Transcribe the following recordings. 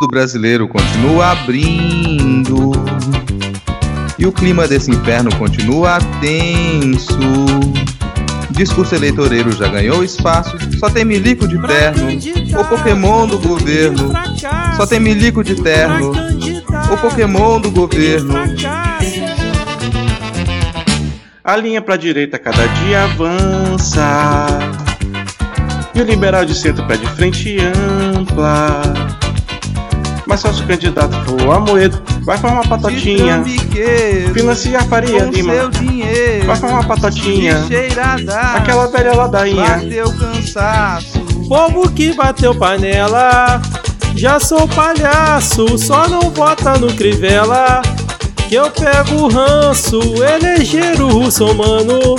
Do brasileiro continua abrindo. E o clima desse inferno continua tenso. Discurso eleitoreiro já ganhou espaço. Só tem milico de terno. O Pokémon do governo. Só tem milico de terno. O Pokémon do governo. A linha pra direita cada dia avança. E o liberal de centro pede frente ampla. Mas só se o candidato for o Amoedo, vai formar patotinha. Financia a Faria Lima. Vai formar patotinha. Aquela velha ladainha. Bateu cansaço. Povo que bateu panela, já sou palhaço, só não vota no Crivella. Que eu pego o ranço, eleger o russomano.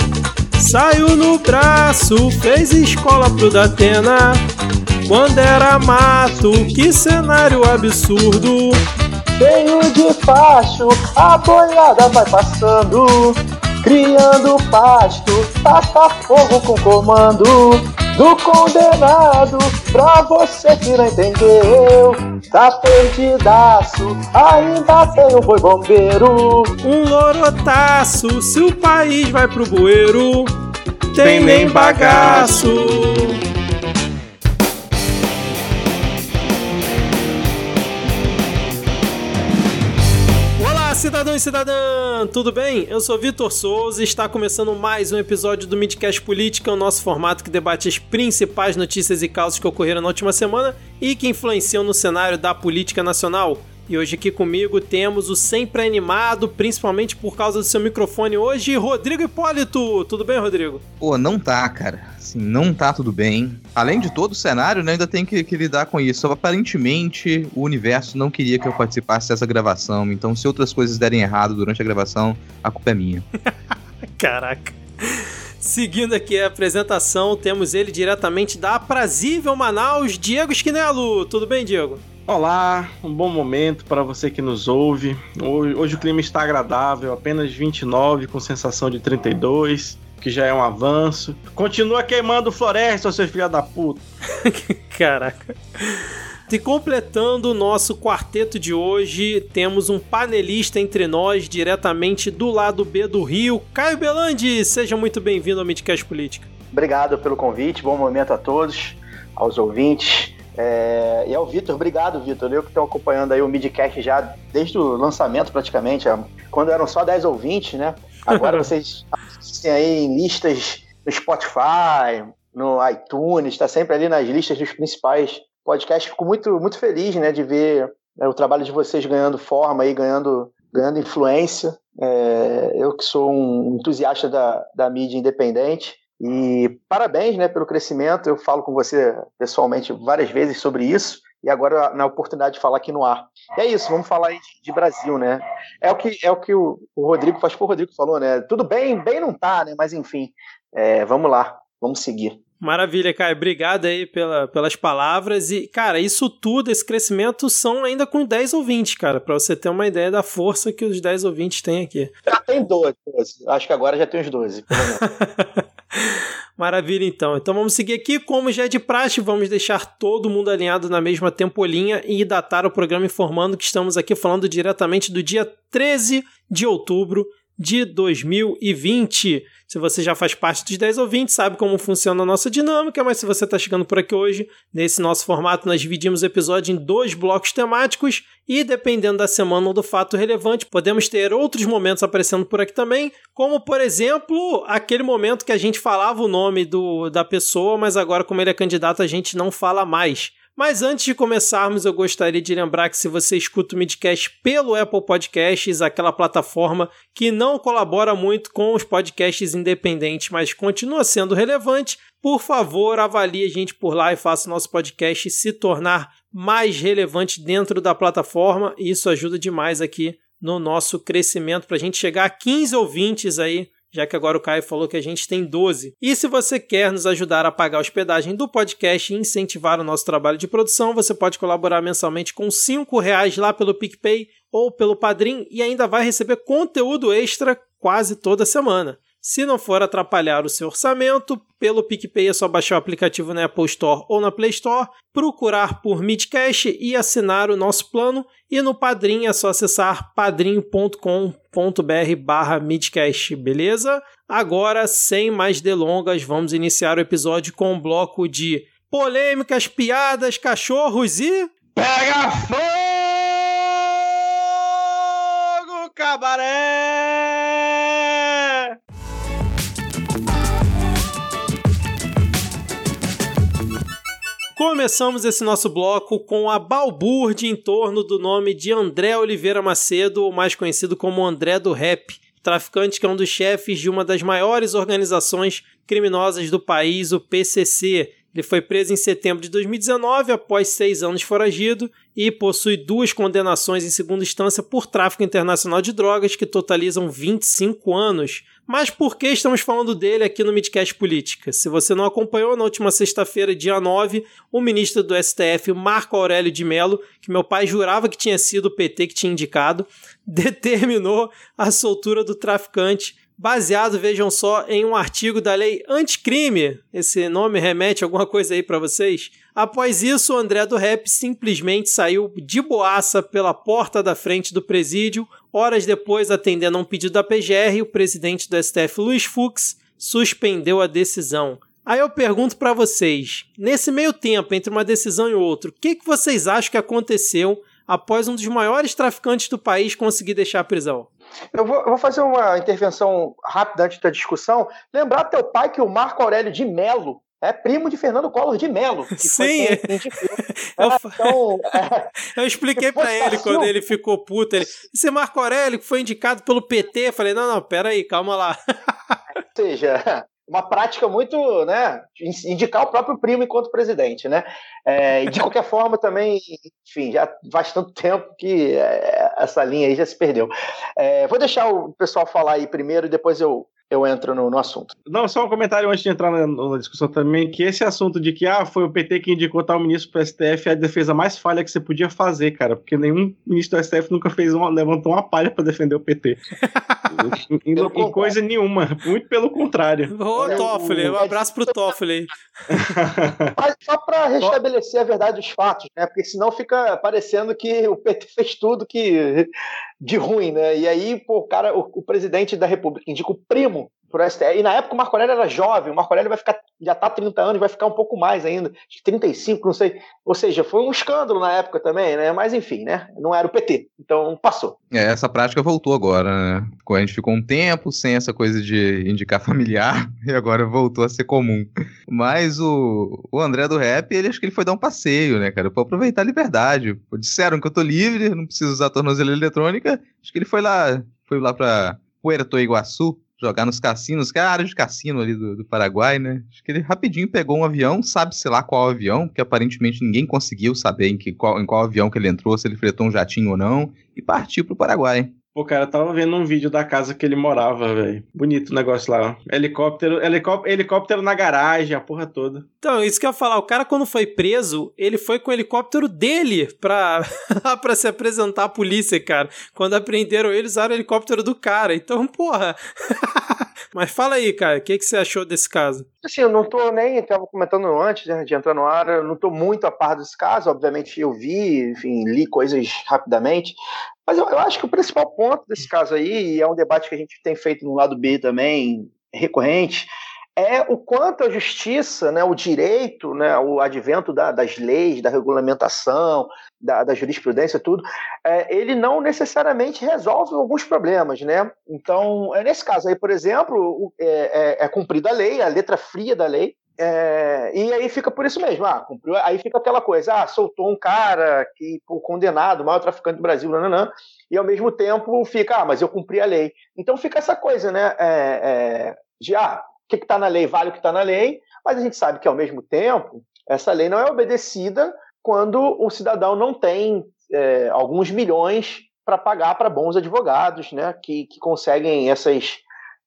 Saiu no braço, fez escola pro Datena. Quando era mato, que cenário absurdo. Cheio de facho, a boiada vai passando, criando pasto, passa fogo com comando do condenado. Pra você que não entendeu, tá perdidaço, ainda tem um boi bombeiro. Um lorotaço, se o país vai pro bueiro, tem nem bagaço. Olá, cidadão e cidadã! Tudo bem? Eu sou Vitor Souza e está começando mais um episódio do Midcast Política, o nosso formato que debate as principais notícias e causas que ocorreram na última semana e que influenciam no cenário da política nacional. E hoje aqui comigo temos o sempre animado, principalmente por causa do seu microfone hoje, Rodrigo Hipólito. Tudo bem, Rodrigo? Pô, não tá, cara. Assim, não tá tudo bem. Além de todo o cenário, né, ainda tem que, que lidar com isso. Aparentemente, o universo não queria que eu participasse dessa gravação. Então, se outras coisas derem errado durante a gravação, a culpa é minha. Caraca. Seguindo aqui a apresentação, temos ele diretamente da aprazível Manaus, Diego Esquinelo. Tudo bem, Diego? Olá, um bom momento para você que nos ouve. Hoje, hoje, o clima está agradável, apenas 29 com sensação de 32, que já é um avanço. Continua queimando floresta, seu filho da puta. Caraca. E completando o nosso quarteto de hoje, temos um panelista entre nós, diretamente do lado B do Rio, Caio Belandi. Seja muito bem-vindo ao Midcast Política. Obrigado pelo convite, bom momento a todos, aos ouvintes. É, e ao Vitor, obrigado, Vitor. Eu que estou acompanhando aí o Midcast já desde o lançamento, praticamente, quando eram só 10 ouvintes, né? Agora vocês assistem aí em listas no Spotify, no iTunes, está sempre ali nas listas dos principais podcasts. Fico muito, muito feliz né, de ver né, o trabalho de vocês ganhando forma aí, ganhando, ganhando influência. É, eu que sou um entusiasta da, da mídia independente. E parabéns né, pelo crescimento. Eu falo com você pessoalmente várias vezes sobre isso. E agora na oportunidade de falar aqui no ar. E é isso, vamos falar aí de, de Brasil, né? É o que, é o, que o, o Rodrigo, faz que o Rodrigo falou, né? Tudo bem, bem não tá, né? Mas enfim, é, vamos lá, vamos seguir. Maravilha, Caio. Obrigado aí pela, pelas palavras. E, cara, isso tudo, esse crescimento, são ainda com 10 ouvintes, cara, para você ter uma ideia da força que os 10 ouvintes têm aqui. Já tem 12, 12. Acho que agora já tem uns 12, pelo menos. Maravilha, então. Então vamos seguir aqui. Como já é de praxe, vamos deixar todo mundo alinhado na mesma tempolinha e datar o programa informando que estamos aqui falando diretamente do dia 13 de outubro de 2020. Se você já faz parte dos 10 ouvintes, sabe como funciona a nossa dinâmica, mas se você está chegando por aqui hoje, nesse nosso formato, nós dividimos o episódio em dois blocos temáticos e, dependendo da semana ou do fato relevante, podemos ter outros momentos aparecendo por aqui também, como, por exemplo, aquele momento que a gente falava o nome do, da pessoa, mas agora, como ele é candidato, a gente não fala mais. Mas antes de começarmos, eu gostaria de lembrar que se você escuta o Midcast pelo Apple Podcasts, aquela plataforma que não colabora muito com os podcasts independentes, mas continua sendo relevante, por favor, avalie a gente por lá e faça o nosso podcast se tornar mais relevante dentro da plataforma. Isso ajuda demais aqui no nosso crescimento para a gente chegar a 15 ouvintes aí já que agora o Caio falou que a gente tem 12. E se você quer nos ajudar a pagar a hospedagem do podcast e incentivar o nosso trabalho de produção, você pode colaborar mensalmente com R$ reais lá pelo PicPay ou pelo Padrim e ainda vai receber conteúdo extra quase toda semana. Se não for atrapalhar o seu orçamento, pelo PicPay é só baixar o aplicativo na Apple Store ou na Play Store, procurar por Midcast e assinar o nosso plano. E no Padrim é só acessar padrim.com.br barra Midcast, beleza? Agora, sem mais delongas, vamos iniciar o episódio com um bloco de polêmicas, piadas, cachorros e... Pega fogo, cabaré! Começamos esse nosso bloco com a balbúrdia em torno do nome de André Oliveira Macedo, ou mais conhecido como André do Rap, traficante que é um dos chefes de uma das maiores organizações criminosas do país, o PCC. Ele foi preso em setembro de 2019 após seis anos foragido e possui duas condenações em segunda instância por tráfico internacional de drogas que totalizam 25 anos. Mas por que estamos falando dele aqui no Midcast Política? Se você não acompanhou, na última sexta-feira, dia 9, o ministro do STF, Marco Aurélio de Mello, que meu pai jurava que tinha sido o PT que tinha indicado, determinou a soltura do traficante baseado, vejam só, em um artigo da lei anticrime. Esse nome remete a alguma coisa aí para vocês? Após isso, o André do Rap simplesmente saiu de boaça pela porta da frente do presídio. Horas depois, atendendo a um pedido da PGR, o presidente do STF, Luiz Fux, suspendeu a decisão. Aí eu pergunto para vocês, nesse meio tempo entre uma decisão e outra, o que, que vocês acham que aconteceu após um dos maiores traficantes do país conseguir deixar a prisão? Eu vou, eu vou, fazer uma intervenção rápida antes da discussão. Lembrar teu pai que o Marco Aurélio de Melo é primo de Fernando Collor de Melo. Sim. eu, é, então, é, eu expliquei para ele quando ele ficou puto. Ele, esse Marco Aurélio que foi indicado pelo PT. Eu falei, não, não, peraí, calma lá. Ou seja, uma prática muito, né, indicar o próprio primo enquanto presidente, né? É, de qualquer forma também, enfim, já faz tanto tempo que é, essa linha aí já se perdeu. É, vou deixar o pessoal falar aí primeiro e depois eu eu entro no, no, assunto. Não, só um comentário antes de entrar na, na, discussão também, que esse assunto de que ah, foi o PT que indicou tal ministro para o STF é a defesa mais falha que você podia fazer, cara, porque nenhum ministro do STF nunca fez uma, levantou uma palha para defender o PT. em, em coisa nenhuma, muito pelo contrário. Ô, Toffoli, um abraço pro Toffoli. Mas só para restabelecer a verdade dos fatos, né, porque senão fica parecendo que o PT fez tudo que de ruim, né? E aí, pô, o cara, o, o presidente da República indica o primo pro STF. E na época o Marco Aurélio era jovem, o Marco Aurélio vai ficar, já tá 30 anos, vai ficar um pouco mais ainda, acho que 35, não sei. Ou seja, foi um escândalo na época também, né? Mas enfim, né? Não era o PT, então passou. É, essa prática voltou agora, né? A gente ficou um tempo sem essa coisa de indicar familiar e agora voltou a ser comum. Mas o, o André do Rap, ele acho que ele foi dar um passeio, né, cara? Pra aproveitar a liberdade. Disseram que eu tô livre, não preciso usar tornozela eletrônica. Acho que ele foi lá, foi lá pra Puerto Iguaçu, jogar nos cassinos, que é a área de cassino ali do, do, Paraguai, né? Acho que ele rapidinho pegou um avião, sabe-se lá qual avião, porque aparentemente ninguém conseguiu saber em, que, qual, em qual avião que ele entrou, se ele fretou um jatinho ou não, e partiu pro Paraguai. Pô, cara, eu tava vendo um vídeo da casa que ele morava, velho. Bonito o negócio lá. Helicóptero, helicóptero, helicóptero na garagem, a porra toda. Então, isso que eu ia falar. O cara, quando foi preso, ele foi com o helicóptero dele pra, pra se apresentar à polícia, cara. Quando aprenderam ele, usaram o helicóptero do cara. Então, porra. Mas fala aí, cara, o que, que você achou desse caso? Assim, eu não tô nem, estava comentando antes né, de entrar no ar, eu não tô muito a par desse caso, obviamente eu vi, enfim, li coisas rapidamente, mas eu, eu acho que o principal ponto desse caso aí, e é um debate que a gente tem feito no lado B também, recorrente, é o quanto a justiça, né, o direito, né, o advento da, das leis, da regulamentação, da, da jurisprudência, tudo, é, ele não necessariamente resolve alguns problemas, né? Então, é, nesse caso aí, por exemplo, é, é, é cumprida a lei, a letra fria da lei, é, e aí fica por isso mesmo, ah, cumpriu, aí fica aquela coisa, ah, soltou um cara que por condenado, maior traficante do Brasil, nananã, e ao mesmo tempo fica, ah, mas eu cumpri a lei. Então fica essa coisa, né, é, é, de, ah, o que está na lei vale o que está na lei, mas a gente sabe que ao mesmo tempo essa lei não é obedecida quando o cidadão não tem é, alguns milhões para pagar para bons advogados, né, que, que conseguem essas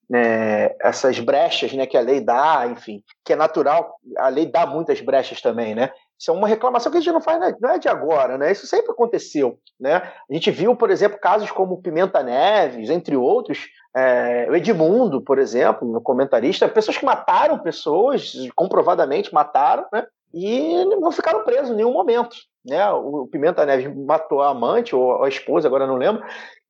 né, essas brechas né, que a lei dá, enfim, que é natural, a lei dá muitas brechas também, né? Isso é uma reclamação que a gente não faz, não é de agora, né? Isso sempre aconteceu, né? A gente viu, por exemplo, casos como Pimenta Neves, entre outros, é, o Edmundo, por exemplo, no comentarista, pessoas que mataram pessoas, comprovadamente mataram, né? E não ficaram presos em nenhum momento. Né? O Pimenta Neves matou a amante ou a esposa, agora não lembro,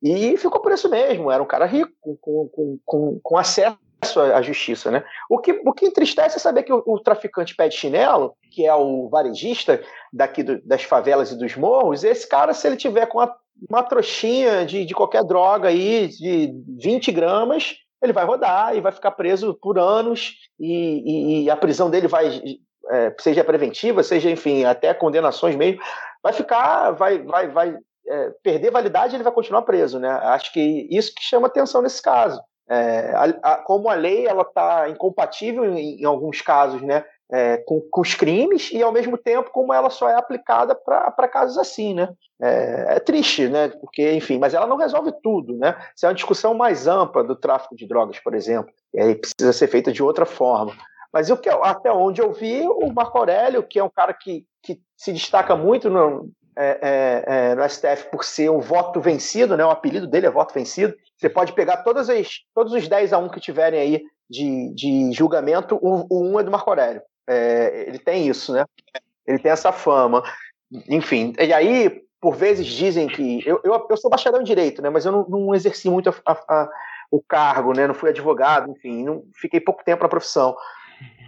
e ficou por isso mesmo. Era um cara rico, com, com, com, com acesso à justiça. Né? O, que, o que entristece é saber que o, o traficante pé de chinelo, que é o varejista daqui do, das favelas e dos morros, esse cara, se ele tiver com uma, uma trouxinha de, de qualquer droga aí, de 20 gramas, ele vai rodar e vai ficar preso por anos e, e, e a prisão dele vai é, seja preventiva, seja, enfim, até condenações mesmo, vai ficar, vai, vai, vai é, perder validade ele vai continuar preso, né? Acho que isso que chama atenção nesse caso. É, a, a, como a lei ela está incompatível em, em, alguns casos, né? É, com, com, os crimes e ao mesmo tempo como ela só é aplicada para casos assim, né? É, é, triste, né? Porque, enfim, mas ela não resolve tudo, né? Isso é uma discussão mais ampla do tráfico de drogas, por exemplo, e aí precisa ser feita de outra forma. Mas eu, até onde eu vi, o Marco Aurélio, que é um cara que, que se destaca muito no, é, é, é, no STF por ser um voto vencido, né? o apelido dele é voto vencido. Você pode pegar todas as, todos os 10 a 1 que tiverem aí de, de julgamento, o, o 1 é do Marco Aurélio. É, ele tem isso, né? Ele tem essa fama. Enfim, e aí, por vezes dizem que. Eu, eu, eu sou bacharel em direito, né? Mas eu não, não exerci muito a, a, a, o cargo, né? Não fui advogado, enfim, não, fiquei pouco tempo na profissão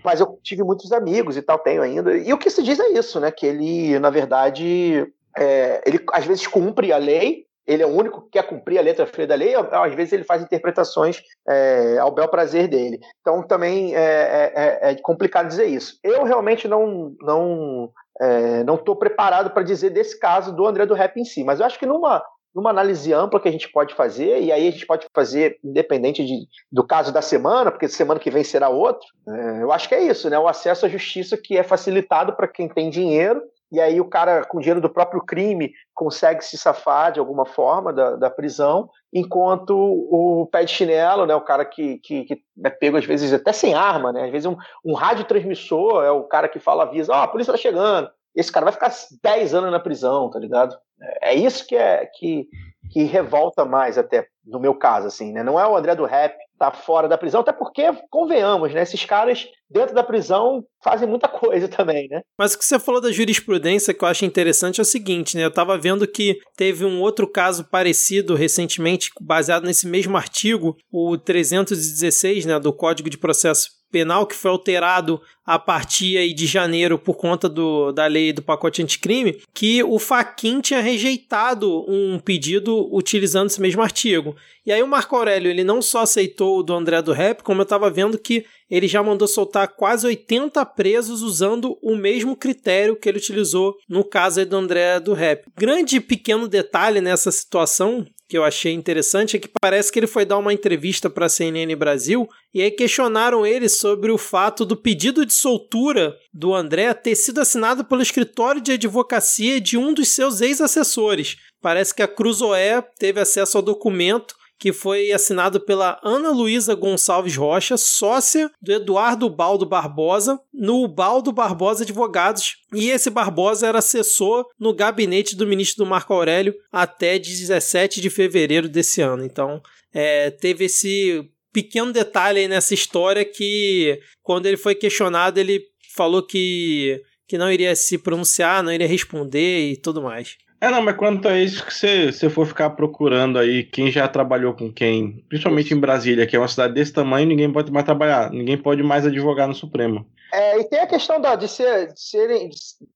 mas eu tive muitos amigos e tal, tenho ainda. E o que se diz é isso, né? Que ele, na verdade, é, ele às vezes cumpre a lei, ele é o único que quer cumprir a letra fria da lei, às vezes ele faz interpretações é, ao bel prazer dele. Então também é, é, é, é complicado dizer isso. Eu realmente não não é, não estou preparado para dizer desse caso do André do Rap em si, mas eu acho que numa numa análise ampla que a gente pode fazer, e aí a gente pode fazer independente de, do caso da semana, porque semana que vem será outro. É, eu acho que é isso, né? O acesso à justiça que é facilitado para quem tem dinheiro, e aí o cara, com dinheiro do próprio crime, consegue se safar de alguma forma da, da prisão, enquanto o pé de chinelo, né, o cara que, que, que é pego às vezes até sem arma, né? Às vezes um, um radiotransmissor é o cara que fala, avisa, ó, oh, a polícia tá chegando. Esse cara vai ficar 10 anos na prisão, tá ligado? É isso que é que, que revolta mais até no meu caso, assim, né? Não é o André do Rap tá fora da prisão, até porque, convenhamos, né? Esses caras dentro da prisão fazem muita coisa também, né? Mas o que você falou da jurisprudência que eu acho interessante é o seguinte, né? Eu tava vendo que teve um outro caso parecido recentemente, baseado nesse mesmo artigo, o 316, né, do Código de Processo penal que foi alterado a partir de janeiro por conta do, da lei do pacote anticrime, que o Faquin tinha rejeitado um pedido utilizando esse mesmo artigo. E aí o Marco Aurélio ele não só aceitou o do André do Rap, como eu estava vendo que ele já mandou soltar quase 80 presos usando o mesmo critério que ele utilizou no caso do André do Rap. Grande pequeno detalhe nessa situação que eu achei interessante é que parece que ele foi dar uma entrevista para a CNN Brasil e aí questionaram ele sobre o fato do pedido de soltura do André ter sido assinado pelo escritório de advocacia de um dos seus ex-assessores. Parece que a Cruzoé teve acesso ao documento que foi assinado pela Ana Luísa Gonçalves Rocha, sócia do Eduardo Baldo Barbosa, no Baldo Barbosa Advogados. E esse Barbosa era assessor no gabinete do ministro do Marco Aurélio até 17 de fevereiro desse ano. Então, é, teve esse pequeno detalhe aí nessa história que, quando ele foi questionado, ele falou que, que não iria se pronunciar, não iria responder e tudo mais. É, não, mas quanto a isso que você, você for ficar procurando aí quem já trabalhou com quem, principalmente em Brasília, que é uma cidade desse tamanho, ninguém pode mais trabalhar, ninguém pode mais advogar no Supremo. É, e tem a questão da, de, ser, de, ser,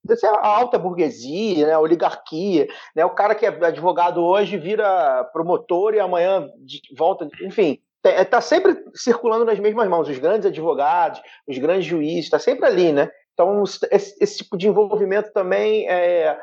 de ser a alta burguesia, né, a oligarquia, né, o cara que é advogado hoje vira promotor e amanhã volta, enfim, está sempre circulando nas mesmas mãos, os grandes advogados, os grandes juízes, está sempre ali, né? Então, esse, esse, tipo de envolvimento também é,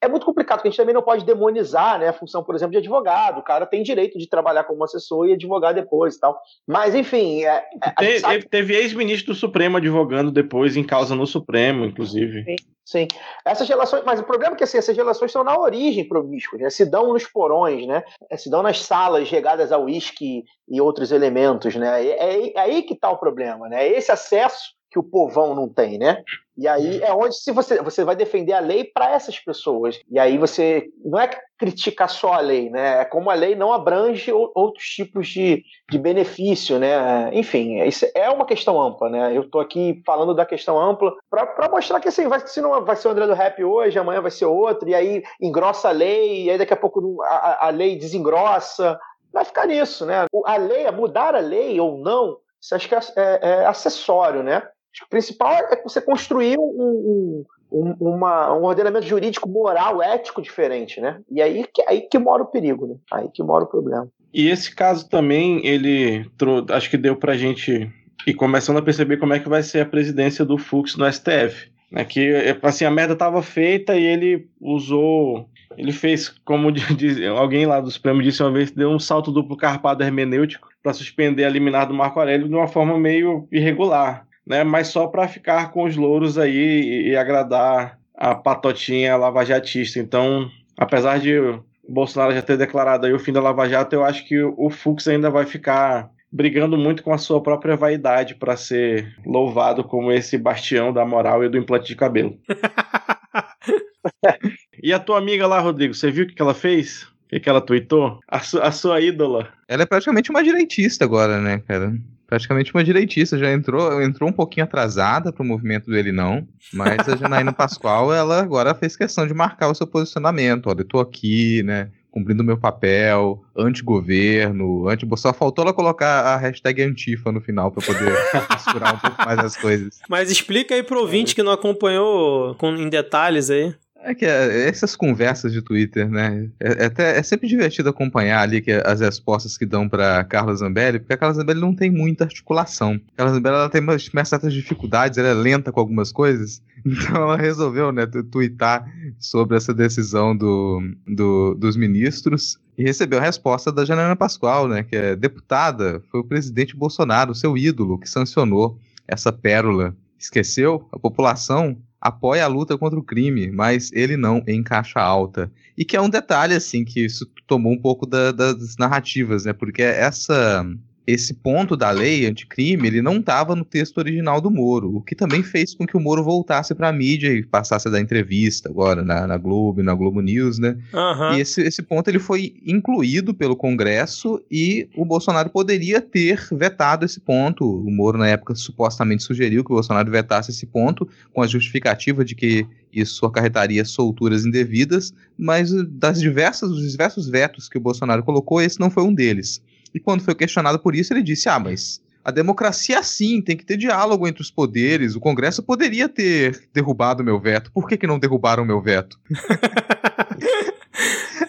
é muito complicado, porque a gente também não pode demonizar né, a função, por exemplo, de advogado. O cara tem direito de trabalhar como assessor e advogar depois e tal. Mas, enfim. É, é, teve, sabe... teve ex-ministro do Supremo advogando depois em causa no Supremo, inclusive. Sim, sim. Essas relações. Mas o problema é que assim, essas relações são na origem promíscuas, né? Se dão nos porões, né? Se dão nas salas regadas a uísque e outros elementos, né? É, é, é aí que está o problema, né? Esse acesso que o povão não tem, né? E aí é onde se você, você vai defender a lei para essas pessoas. E aí você não é criticar só a lei, né? É como a lei não abrange outros tipos de, de benefício, né? Enfim, isso é uma questão ampla, né? Eu estou aqui falando da questão ampla para mostrar que assim, vai, se não vai ser o André do Rap hoje, amanhã vai ser outro, e aí engrossa a lei, e aí daqui a pouco a, a lei desengrossa. Vai ficar nisso, né? A lei, mudar a lei ou não, isso acho que é, é, é acessório, né? O principal é você construir um, um, uma, um ordenamento jurídico, moral, ético diferente, né? E aí que, aí que mora o perigo, né? Aí que mora o problema. E esse caso também, ele acho que deu pra gente ir começando a perceber como é que vai ser a presidência do Fux no STF. Né, que assim, a merda estava feita e ele usou. Ele fez, como diz, alguém lá do Supremo disse uma vez, deu um salto duplo carpado hermenêutico para suspender a liminar do Marco Aurélio de uma forma meio irregular né? Mas só para ficar com os louros aí e, e agradar a patotinha lavajatista. Então, apesar de o Bolsonaro já ter declarado aí o fim da Lava Jato, eu acho que o Fux ainda vai ficar brigando muito com a sua própria vaidade para ser louvado como esse bastião da moral e do implante de cabelo. e a tua amiga lá, Rodrigo, você viu o que ela fez? O que, que ela tweetou? A, su a sua ídola. Ela é praticamente uma direitista agora, né, cara? Praticamente uma direitista, já entrou, entrou um pouquinho atrasada para o movimento do Ele Não, mas a Janaína Pascoal, ela agora fez questão de marcar o seu posicionamento, olha, eu tô aqui, né, cumprindo o meu papel, anti-governo, anti só faltou ela colocar a hashtag antifa no final para poder misturar um pouco mais as coisas. Mas explica aí pro ouvinte que não acompanhou com, em detalhes aí. É que é, essas conversas de Twitter, né? É, é, até, é sempre divertido acompanhar ali que, as respostas que dão para Carla Zambelli, porque a Carla Zambelli não tem muita articulação. A Carla Zambelli ela tem umas, umas certas dificuldades, ela é lenta com algumas coisas. Então ela resolveu, né, twittar sobre essa decisão do, do, dos ministros e recebeu a resposta da Janaina Pascoal, né, que é deputada, foi o presidente Bolsonaro, seu ídolo, que sancionou essa pérola. Esqueceu? A população apoia a luta contra o crime, mas ele não em caixa alta. E que é um detalhe, assim, que isso tomou um pouco da, das narrativas, né? Porque essa esse ponto da lei anticrime, ele não estava no texto original do Moro, o que também fez com que o Moro voltasse para a mídia e passasse a dar entrevista agora na, na Globo, na Globo News, né? Uhum. E esse, esse ponto ele foi incluído pelo Congresso e o Bolsonaro poderia ter vetado esse ponto. O Moro, na época, supostamente sugeriu que o Bolsonaro vetasse esse ponto com a justificativa de que isso acarretaria solturas indevidas, mas das diversas, dos diversos vetos que o Bolsonaro colocou, esse não foi um deles. E quando foi questionado por isso, ele disse: Ah, mas a democracia é assim, tem que ter diálogo entre os poderes. O Congresso poderia ter derrubado o meu veto. Por que, que não derrubaram o meu veto?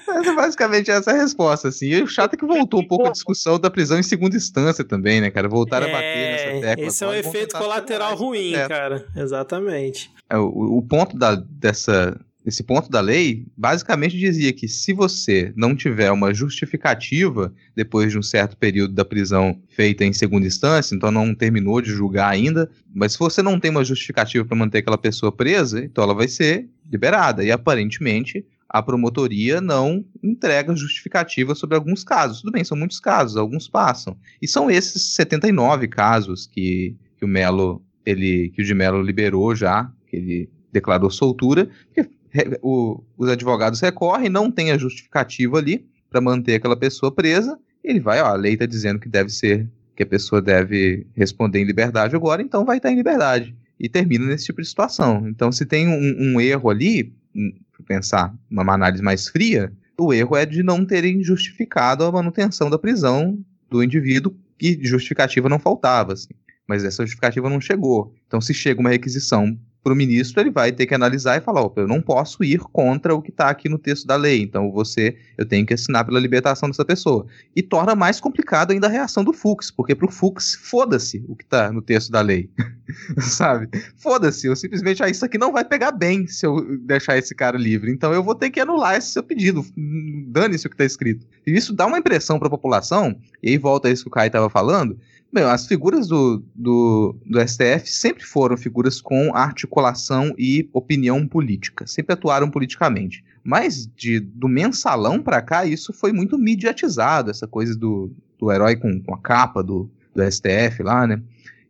é basicamente essa a resposta, assim. E o chato é que voltou um pouco a discussão da prisão em segunda instância também, né, cara? Voltaram é, a bater nessa tecla. Esse é um efeito colateral ruim, cara. Exatamente. É, o, o ponto da, dessa esse ponto da lei basicamente dizia que se você não tiver uma justificativa depois de um certo período da prisão feita em segunda instância, então não terminou de julgar ainda, mas se você não tem uma justificativa para manter aquela pessoa presa, então ela vai ser liberada. E aparentemente a promotoria não entrega justificativa sobre alguns casos. Tudo bem, são muitos casos, alguns passam. E são esses 79 casos que, que o Melo, ele, que o de Melo liberou já, que ele declarou soltura, porque o, os advogados recorrem, não tem a justificativa ali para manter aquela pessoa presa, ele vai, ó, a lei está dizendo que deve ser, que a pessoa deve responder em liberdade agora, então vai estar tá em liberdade. E termina nesse tipo de situação. Então, se tem um, um erro ali, pensar uma análise mais fria, o erro é de não terem justificado a manutenção da prisão do indivíduo e justificativa não faltava. Assim. Mas essa justificativa não chegou. Então, se chega uma requisição para o ministro, ele vai ter que analisar e falar: opa, eu não posso ir contra o que está aqui no texto da lei, então você, eu tenho que assinar pela libertação dessa pessoa. E torna mais complicado ainda a reação do Fux, porque para o Fux, foda-se o que está no texto da lei, sabe? Foda-se, eu simplesmente, ah, isso aqui não vai pegar bem se eu deixar esse cara livre, então eu vou ter que anular esse seu pedido, dane-se o que está escrito. E isso dá uma impressão para a população, e aí volta a isso que o Kai estava falando, As figuras do, do, do, STF sempre foram figuras com articulação e opinião política, sempre atuaram politicamente. Mas de, do mensalão para cá, isso foi muito mediatizado, essa coisa do, do herói com, com a capa do, do STF lá, né?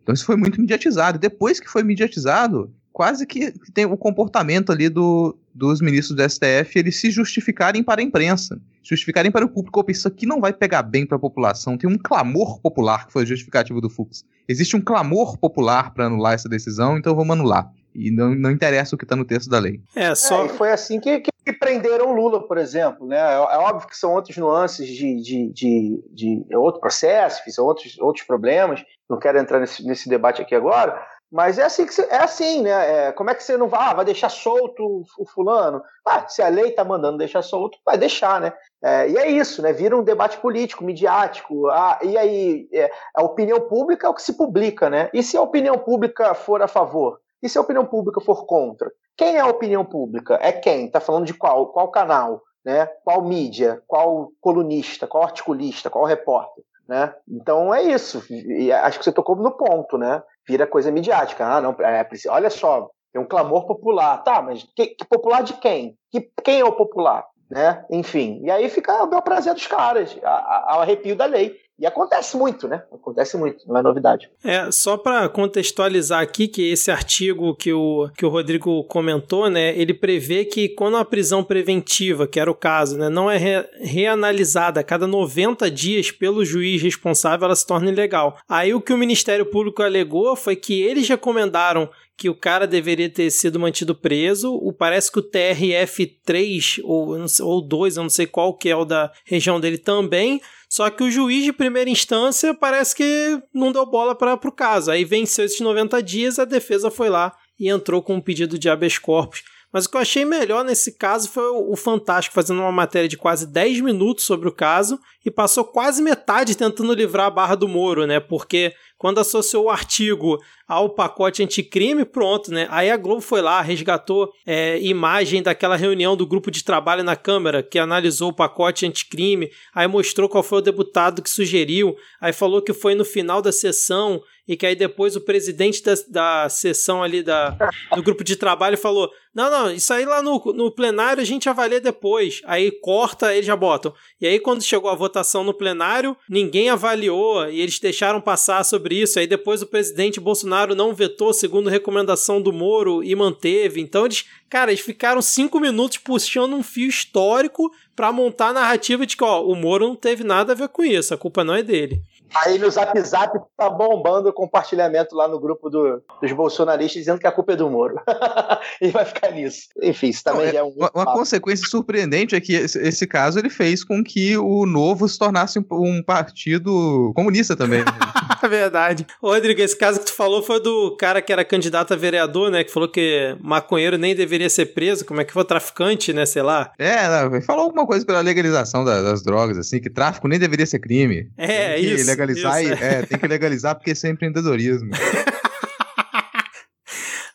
Então isso foi muito mediatizado. E depois que foi mediatizado, quase que tem o comportamento ali do, dos ministros do STF eles se justificarem para a imprensa justificarem para o público, opa, isso aqui não vai pegar bem para a população. Tem um clamor popular que foi justificativo do Fux. Existe um clamor popular para anular essa decisão, então vamos anular. E não, não interessa o que está no texto da lei. É, só... É, foi assim que, que, prenderam Lula, por exemplo. Né? É, é óbvio que são outras nuances de, de, de, de é outro processo, são outros, outros problemas. Não quero entrar nesse, nesse debate aqui agora, mas é assim, que é assim, né? É, como é que você não vai, ah, vai deixar solto o fulano? Ah, se a lei está mandando deixar solto, vai deixar, né? É, e é isso, né? Vira um debate político, midiático. Ah, e aí, é, a opinião pública é o que se publica, né? E se a opinião pública for a favor? E se a opinião pública for contra? Quem é a opinião pública? É quem? Está falando de qual? Qual canal? Né? Qual mídia? Qual colunista? Qual articulista? Qual repórter? Né? Então é isso. E acho que você tocou no ponto, né? vira coisa midiática. Ah, não, é, olha só, tem um clamor popular. Tá, mas que, que popular de quem? Que, quem é o popular? Né? Enfim, e aí fica o bel prazer dos caras, ao arrepio da lei. E acontece muito, né? Acontece muito, não é novidade. É, só para contextualizar aqui que esse artigo que o, que o Rodrigo comentou, né, ele prevê que quando a prisão preventiva, que era o caso, né, não é re, reanalisada a cada 90 dias pelo juiz responsável, ela se torna ilegal. Aí o que o Ministério Público alegou foi que eles recomendaram que o cara deveria ter sido mantido preso. O, parece que o TRF3 ou, ou 2, eu não sei qual que é o da região dele também, só que o juiz de primeira instância parece que não deu bola para o caso. Aí venceu esses 90 dias, a defesa foi lá e entrou com um pedido de habeas corpus. Mas o que eu achei melhor nesse caso foi o Fantástico fazendo uma matéria de quase 10 minutos sobre o caso e passou quase metade tentando livrar a barra do Moro, né? Porque quando associou o artigo ao pacote anticrime, pronto, né? Aí a Globo foi lá, resgatou é, imagem daquela reunião do grupo de trabalho na Câmara que analisou o pacote anticrime, aí mostrou qual foi o deputado que sugeriu, aí falou que foi no final da sessão e que aí depois o presidente da, da sessão ali da, do grupo de trabalho falou: não, não, isso aí lá no, no plenário a gente avalia depois. Aí corta, eles já botam. E aí quando chegou a votação no plenário, ninguém avaliou e eles deixaram passar sobre isso. Aí depois o presidente Bolsonaro não vetou segundo recomendação do Moro e manteve. Então eles, cara, eles ficaram cinco minutos puxando um fio histórico para montar a narrativa de que ó, o Moro não teve nada a ver com isso, a culpa não é dele. Aí no Zap Zap tá bombando o compartilhamento lá no grupo do, dos bolsonaristas dizendo que a culpa é do Moro. e vai ficar nisso. Enfim, isso também Não, é, é um. Uma, uma consequência surpreendente é que esse, esse, caso ele fez com que o Novo se tornasse um, um partido comunista também. Né? Verdade. Ô, Rodrigo, esse caso que tu falou foi do cara que era candidato a vereador, né? Que falou que maconheiro nem deveria ser preso, como é que foi traficante, né? Sei lá. É, falou alguma coisa pela legalização das, das drogas, assim, que tráfico nem deveria ser crime. É, isso legalizar e, é. é, tem que legalizar porque isso é empreendedorismo.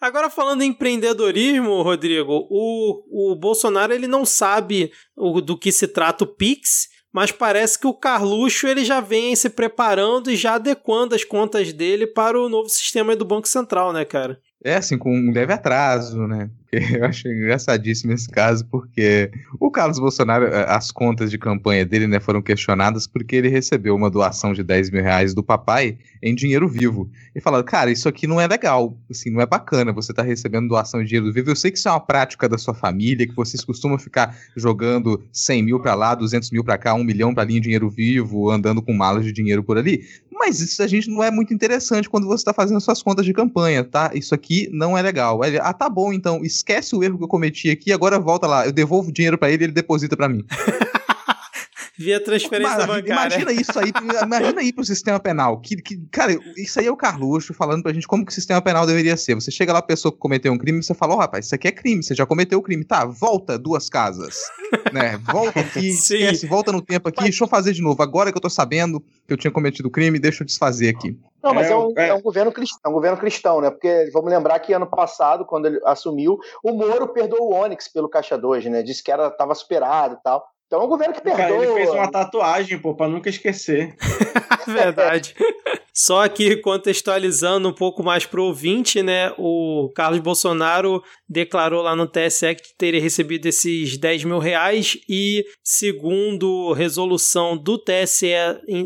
Agora falando em empreendedorismo, Rodrigo, o, o Bolsonaro ele não sabe o, do que se trata o Pix, mas parece que o Carluxo ele já vem se preparando e já adequando as contas dele para o novo sistema do Banco Central, né, cara? É, assim, com um leve atraso, né? Eu acho engraçadíssimo esse caso, porque o Carlos Bolsonaro, eh, as contas de campanha dele, né, foram questionadas porque ele recebeu uma doação de 10 mil reais do papai em dinheiro vivo. E falaram, cara, isso aqui não é legal, assim, não é bacana você tá recebendo doação de dinheiro vivo. Eu sei que isso é uma prática da sua família, que vocês costumam ficar jogando 100 mil para lá, 200 mil para cá, 1 milhão para ali em dinheiro vivo, andando com malas de dinheiro por ali. Mas isso a gente não é muito interessante quando você está fazendo suas contas de campanha, tá? Isso aqui não é legal. Ah, tá bom, então, esquece o erro que eu cometi aqui, agora volta lá, eu devolvo o dinheiro para ele e ele deposita para mim. via transferência Mas, bancária. Imagina isso aí, imagina aí pro sistema penal. Que, que, cara, isso aí é o Carluxo falando pra gente como que o sistema penal deveria ser. Você chega lá, a pessoa que cometeu um crime, você fala, ó, oh, rapaz, isso aqui é crime, você já cometeu o crime. Tá, volta duas casas. né? Volta aqui, esquece, volta no tempo aqui, deixa eu fazer de novo. Agora que eu tô sabendo que eu tinha cometido o crime, deixa eu desfazer aqui. Não, mas é, é, um, é... é um, governo cristão, é um governo cristão, né? Porque vamos lembrar que ano passado, quando ele assumiu, o Moro perdoou o Onyx pelo Caixa 2, né? Disse que era, tava superado e tal. Então é um governo que perdoa. Cara, ele fez uma tatuagem, pô, pra nunca esquecer. Verdade. Só que contextualizando um pouco mais para o ouvinte, né? O Carlos Bolsonaro declarou lá no TSE que teria recebido esses 10 mil reais e, segundo resolução do TSE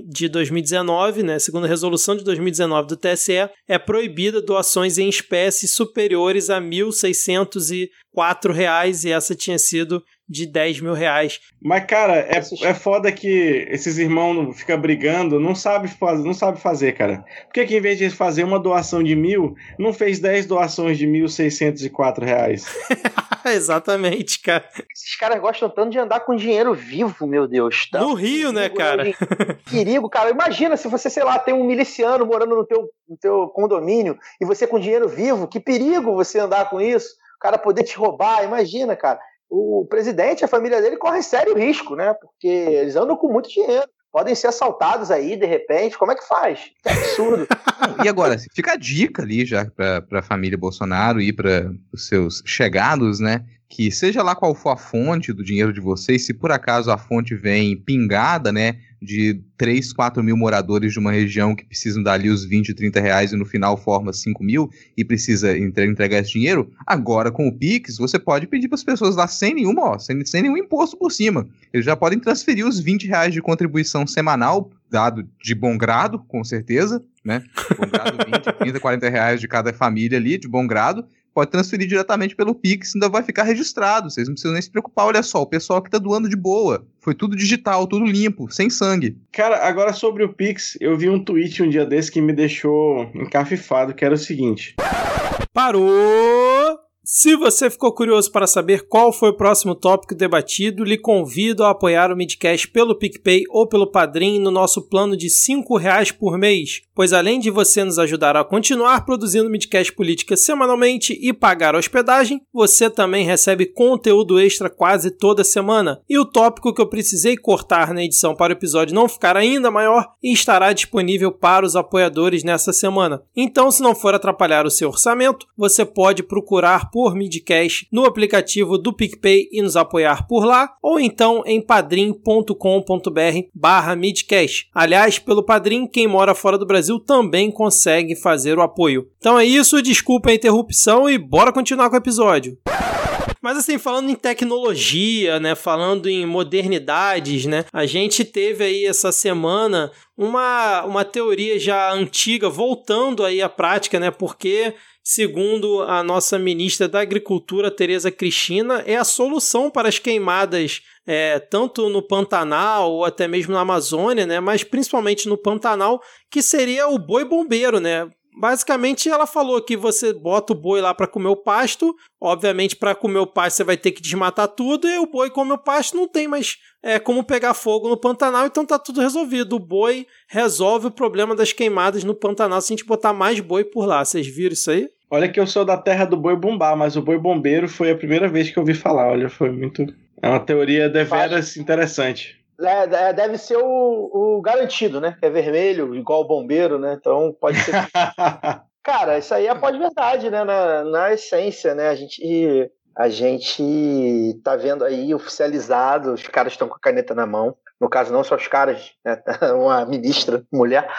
de 2019, né? Segundo resolução de 2019 do TSE, é proibida doações em espécies superiores a 1.604 reais e essa tinha sido de 10 mil reais. Mas, cara, é, é foda que esses irmãos ficam brigando, não sabe, faz, não sabe fazer, cara. Por que, que em vez de fazer uma doação de mil, não fez 10 doações de 1.604 reais? Exatamente, cara. Esses caras gostam tanto de andar com dinheiro vivo, meu Deus. no Rio, né, cara? Perigo, cara. Imagina se você, sei lá, tem um miliciano morando no teu, no teu condomínio e você com dinheiro vivo. Que perigo você andar com isso. O cara poder te roubar, imagina, cara o presidente, a família dele corre sério risco, né? Porque eles andam com muito dinheiro. Podem ser assaltados aí, de repente. Como é que faz? Que absurdo. e agora, fica a dica ali já para a família Bolsonaro e para os seus chegados, né? Que seja lá qual for a fonte do dinheiro de vocês, se por acaso a fonte vem pingada, né? De 3, 4 mil moradores de uma região que precisam dar ali os 20, 30 reais e no final forma 5 mil e precisa entregar esse dinheiro, agora com o Pix você pode pedir para as pessoas lá sem nenhuma, ó, sem, sem nenhum imposto por cima. Eles já podem transferir os 20 reais de contribuição semanal, dado de bom grado, com certeza, né? Bom grado, 20, 30, 40 reais de cada família ali, de bom grado, pode transferir diretamente pelo Pix, ainda vai ficar registrado. Vocês não precisam nem se preocupar. Olha só, o pessoal que tá doando de boa. Foi tudo digital, tudo limpo, sem sangue. Cara, agora sobre o Pix, eu vi um tweet um dia desse que me deixou encafifado, que era o seguinte. Parou! Se você ficou curioso para saber qual foi o próximo tópico debatido, lhe convido a apoiar o Midcast pelo PicPay ou pelo Padrim no nosso plano de R$ reais por mês, pois além de você nos ajudar a continuar produzindo Midcast Política semanalmente e pagar a hospedagem, você também recebe conteúdo extra quase toda semana. E o tópico que eu precisei cortar na edição para o episódio não ficar ainda maior estará disponível para os apoiadores nessa semana. Então, se não for atrapalhar o seu orçamento, você pode procurar por Midcast no aplicativo do PicPay e nos apoiar por lá, ou então em padrim.com.br barra Midcast. Aliás, pelo Padrim, quem mora fora do Brasil também consegue fazer o apoio. Então é isso, desculpa a interrupção e bora continuar com o episódio. Mas assim, falando em tecnologia, né, falando em modernidades, né, a gente teve aí essa semana uma, uma teoria já antiga voltando aí à prática, né, porque segundo a nossa ministra da Agricultura, Tereza Cristina, é a solução para as queimadas é, tanto no Pantanal ou até mesmo na Amazônia, né, mas principalmente no Pantanal, que seria o boi bombeiro, né? Basicamente, ela falou que você bota o boi lá para comer o pasto. Obviamente, para comer o pasto, você vai ter que desmatar tudo. E o boi come o pasto, não tem mais é, como pegar fogo no Pantanal. Então tá tudo resolvido. O boi resolve o problema das queimadas no Pantanal se a gente botar mais boi por lá. Vocês viram isso aí? Olha que eu sou da terra do boi bombar, mas o boi bombeiro foi a primeira vez que eu ouvi falar. Olha, foi muito. É uma teoria deveras interessante. É, é, deve ser o, o, garantido, né? Que é vermelho, igual o bombeiro, né? Então pode ser. Cara, isso aí é pós-verdade, né? Na, na essência, né? A gente, a gente tá vendo aí oficializado, os caras estão com a caneta na mão. No caso, não só os caras, né? uma ministra, mulher,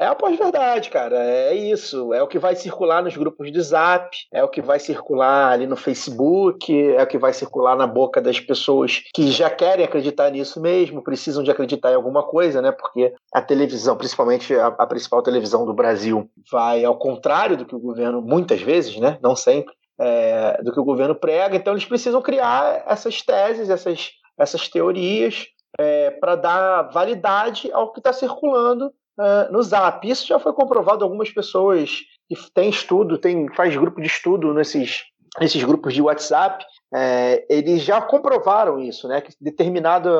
é a pós-verdade, cara. É isso. É o que vai circular nos grupos de zap, é o que vai circular ali no Facebook, é o que vai circular na boca das pessoas que já querem acreditar nisso mesmo, precisam de acreditar em alguma coisa, né? Porque a televisão, principalmente a, a principal televisão do Brasil, vai ao contrário do que o governo, muitas vezes, né? Não sempre, é, do que o governo prega. Então eles precisam criar essas teses, essas, essas teorias é, para dar validade ao que está circulando uh, no Zap. Isso já foi comprovado algumas pessoas que tem estudo, tem faz grupo de estudo nesses esses grupos de WhatsApp, é, eles já comprovaram isso, né? Que determinado,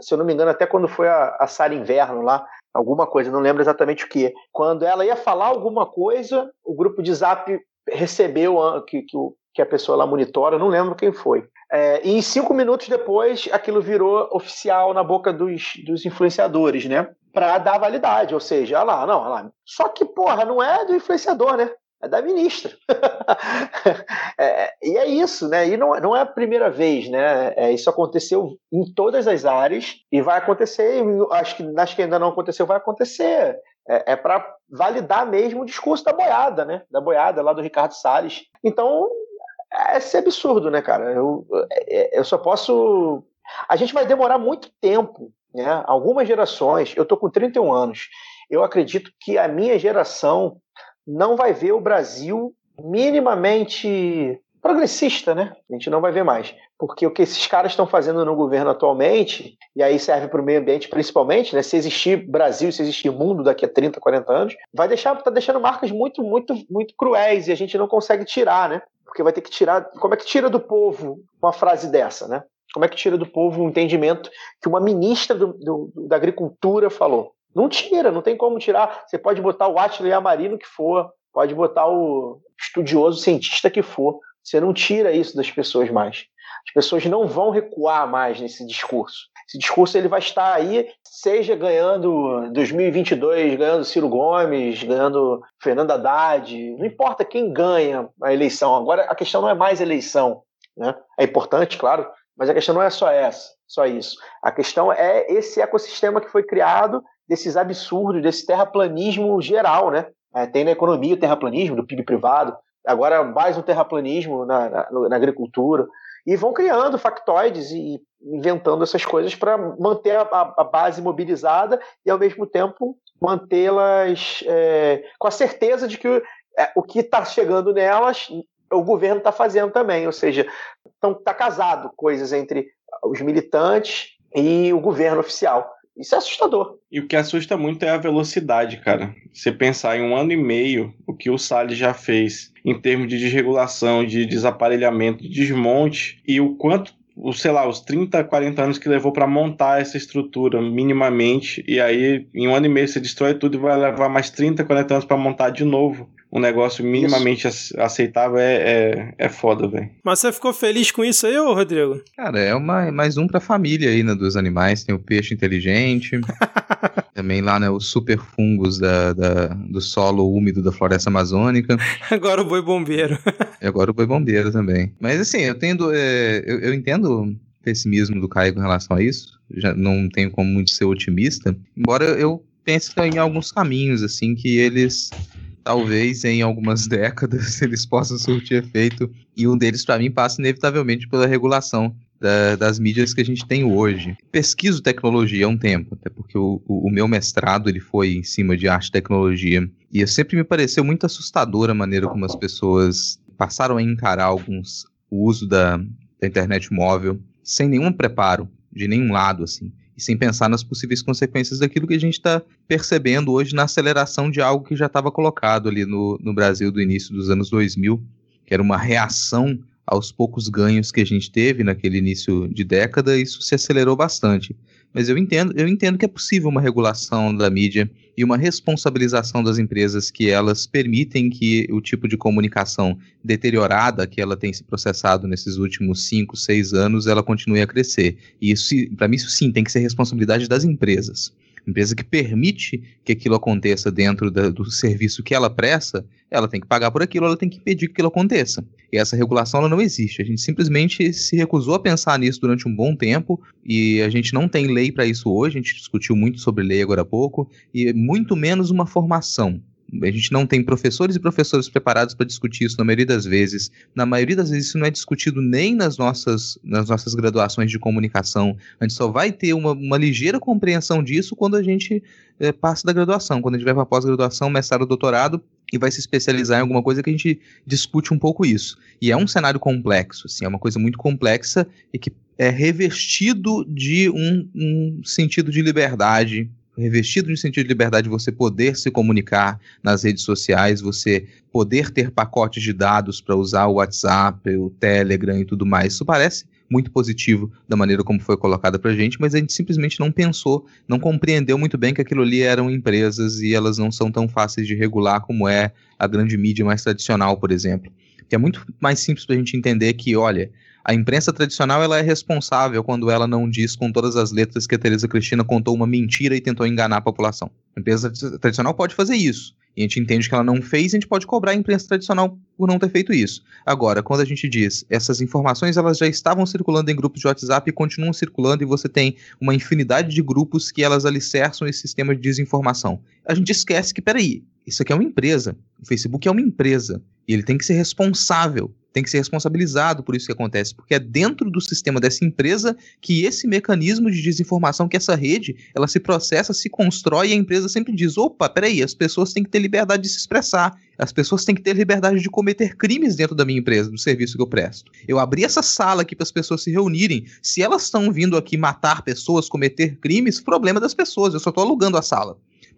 se eu não me engano, até quando foi a, a Sara Inverno lá, alguma coisa, não lembro exatamente o que. Quando ela ia falar alguma coisa, o grupo de Zap recebeu que, que, que a pessoa lá monitora, não lembro quem foi. É, e cinco minutos depois, aquilo virou oficial na boca dos, dos influenciadores, né? Para dar validade, ou seja, olha lá, não, olha lá. Só que, porra, não é do influenciador, né? É da ministra. é, e é isso, né? E não, não é a primeira vez, né? É, isso aconteceu em todas as áreas e vai acontecer, acho que nas que ainda não aconteceu, vai acontecer. É, é para validar mesmo o discurso da boiada, né? Da boiada lá do Ricardo Salles. Então, é esse absurdo, né, cara? Eu, é, eu só posso. A gente vai demorar muito tempo, né? Algumas gerações. Eu tô com 31 anos. Eu acredito que a minha geração não vai ver o Brasil minimamente progressista, né? A gente não vai ver mais. Porque o que esses caras estão fazendo no governo atualmente, e aí serve para o meio ambiente principalmente, né? Se existir Brasil, se existir mundo daqui a 30, 40 anos, vai deixar, tá deixando marcas muito, muito, muito cruéis e a gente não consegue tirar, né? Porque vai ter que tirar. Como é que tira do povo uma frase dessa, né? Como é que tira do povo um entendimento que uma ministra do, do, da agricultura falou? Não tira, não tem como tirar. Você pode botar o Atila Amarino que for, pode botar o estudioso cientista que for. Você não tira isso das pessoas mais. As pessoas não vão recuar mais nesse discurso. Esse discurso ele vai estar aí, seja ganhando 2022, ganhando Ciro Gomes, ganhando Fernando Haddad, não importa quem ganha a eleição. Agora a questão não é mais eleição, né? É importante, claro, mas a questão não é só essa, só isso. A questão é esse ecossistema que foi criado desses absurdos, desse terraplanismo geral, né? É, tem na economia o terraplanismo do PIB privado, agora mais um terraplanismo na, na, na agricultura, e vão criando factoides e inventando essas coisas para manter a, a, base mobilizada e, ao mesmo tempo, mantê-las é, com a certeza de que é, o que está chegando nelas, o governo está fazendo também, ou seja, está casado coisas entre os militantes e o governo oficial. Isso é assustador. E o que assusta muito é a velocidade, cara. Você pensar em um ano e meio o que o Salles já fez em termos de desregulação, de desaparelhamento, de desmonte, e o quanto sei lá, os 30, 40 anos que levou para montar essa estrutura minimamente, e aí em um ano e meio você destrói tudo e vai levar mais 30, 40 anos para montar de novo um negócio minimamente isso. aceitável é, é, é foda, velho. Mas você ficou feliz com isso aí, ô Rodrigo? Cara, é uma, mais um pra família aí, né, dos animais. Tem o peixe inteligente, também lá, né, os super fungos da, da, do solo úmido da floresta amazônica. Agora o boi bombeiro. e agora o boi bombeiro também. Mas assim, eu tendo, é, eu, eu entendo o pessimismo do Caio com relação a isso. Já não tenho como muito ser otimista, embora eu pense em alguns caminhos, assim, que eles talvez em algumas décadas eles possam surtir efeito. E um deles, para mim, passa inevitavelmente pela regulação da, das mídias que a gente tem hoje. Pesquiso tecnologia há um tempo, até porque o, o, o, meu mestrado ele foi em cima de arte e tecnologia. E sempre me pareceu muito assustadora a maneira como as pessoas passaram a encarar alguns o uso da, da internet móvel sem nenhum preparo de nenhum lado, assim e sem pensar nas possíveis consequências daquilo que a gente está percebendo hoje na aceleração de algo que já estava colocado ali no, no Brasil do início dos anos 2000, que era uma reação aos poucos ganhos que a gente teve naquele início de década, isso se acelerou bastante. Mas eu entendo, eu entendo que é possível uma regulação da mídia e uma responsabilização das empresas que elas permitem que o tipo de comunicação deteriorada que ela tem se processado nesses últimos 5, 6 anos, ela continue a crescer. E isso, para mim, isso sim tem que ser responsabilidade das empresas empresa que permite que aquilo aconteça dentro da, do serviço que ela presta, ela tem que pagar por aquilo, ela tem que impedir que aquilo aconteça. E essa regulação ela não existe. A gente simplesmente se recusou a pensar nisso durante um bom tempo e a gente não tem lei para isso hoje. A gente discutiu muito sobre lei agora há pouco e muito menos uma formação. A gente não tem professores e professores preparados para discutir isso na maioria das vezes. Na maioria das vezes isso não é discutido nem nas nossas, nas nossas graduações de comunicação. A gente só vai ter uma, uma ligeira compreensão disso quando a gente é, passa da graduação, quando a gente vai para pós-graduação, mestrado, doutorado e vai se especializar em alguma coisa que a gente discute um pouco isso. E é um cenário complexo, assim, é uma coisa muito complexa e que é revestido de um, um sentido de liberdade revestido de sentido de liberdade você poder se comunicar nas redes sociais, você poder ter pacotes de dados para usar o WhatsApp, o Telegram e tudo mais. Isso parece muito positivo da maneira como foi colocada para a gente, mas a gente simplesmente não pensou, não compreendeu muito bem que aquilo ali eram empresas e elas não são tão fáceis de regular como é a grande mídia mais tradicional, por exemplo. Que é muito mais simples para a gente entender que, olha, a imprensa tradicional ela é responsável quando ela não diz com todas as letras que a Teresa Cristina contou uma mentira e tentou enganar a população. A imprensa tradicional pode fazer isso. E a gente entende que ela não fez, a gente pode cobrar a imprensa tradicional por não ter feito isso. Agora, quando a gente diz essas informações elas já estavam circulando em grupos de WhatsApp e continuam circulando, e você tem uma infinidade de grupos que elas alicerçam esse sistema de desinformação. A gente esquece que, peraí, isso aqui é uma empresa. O Facebook é uma empresa. E ele tem que ser responsável tem que ser responsabilizado por isso que acontece, porque é dentro do sistema dessa empresa que esse mecanismo de desinformação, que essa rede, ela se processa, se constrói e a empresa sempre diz: opa, peraí, as pessoas têm que ter liberdade de se expressar, as pessoas têm que ter liberdade de cometer crimes dentro da minha empresa, do serviço que eu presto. Eu abri essa sala aqui para as pessoas se reunirem. Se elas estão vindo aqui matar pessoas, cometer crimes, problema das pessoas, eu só estou alugando a sala.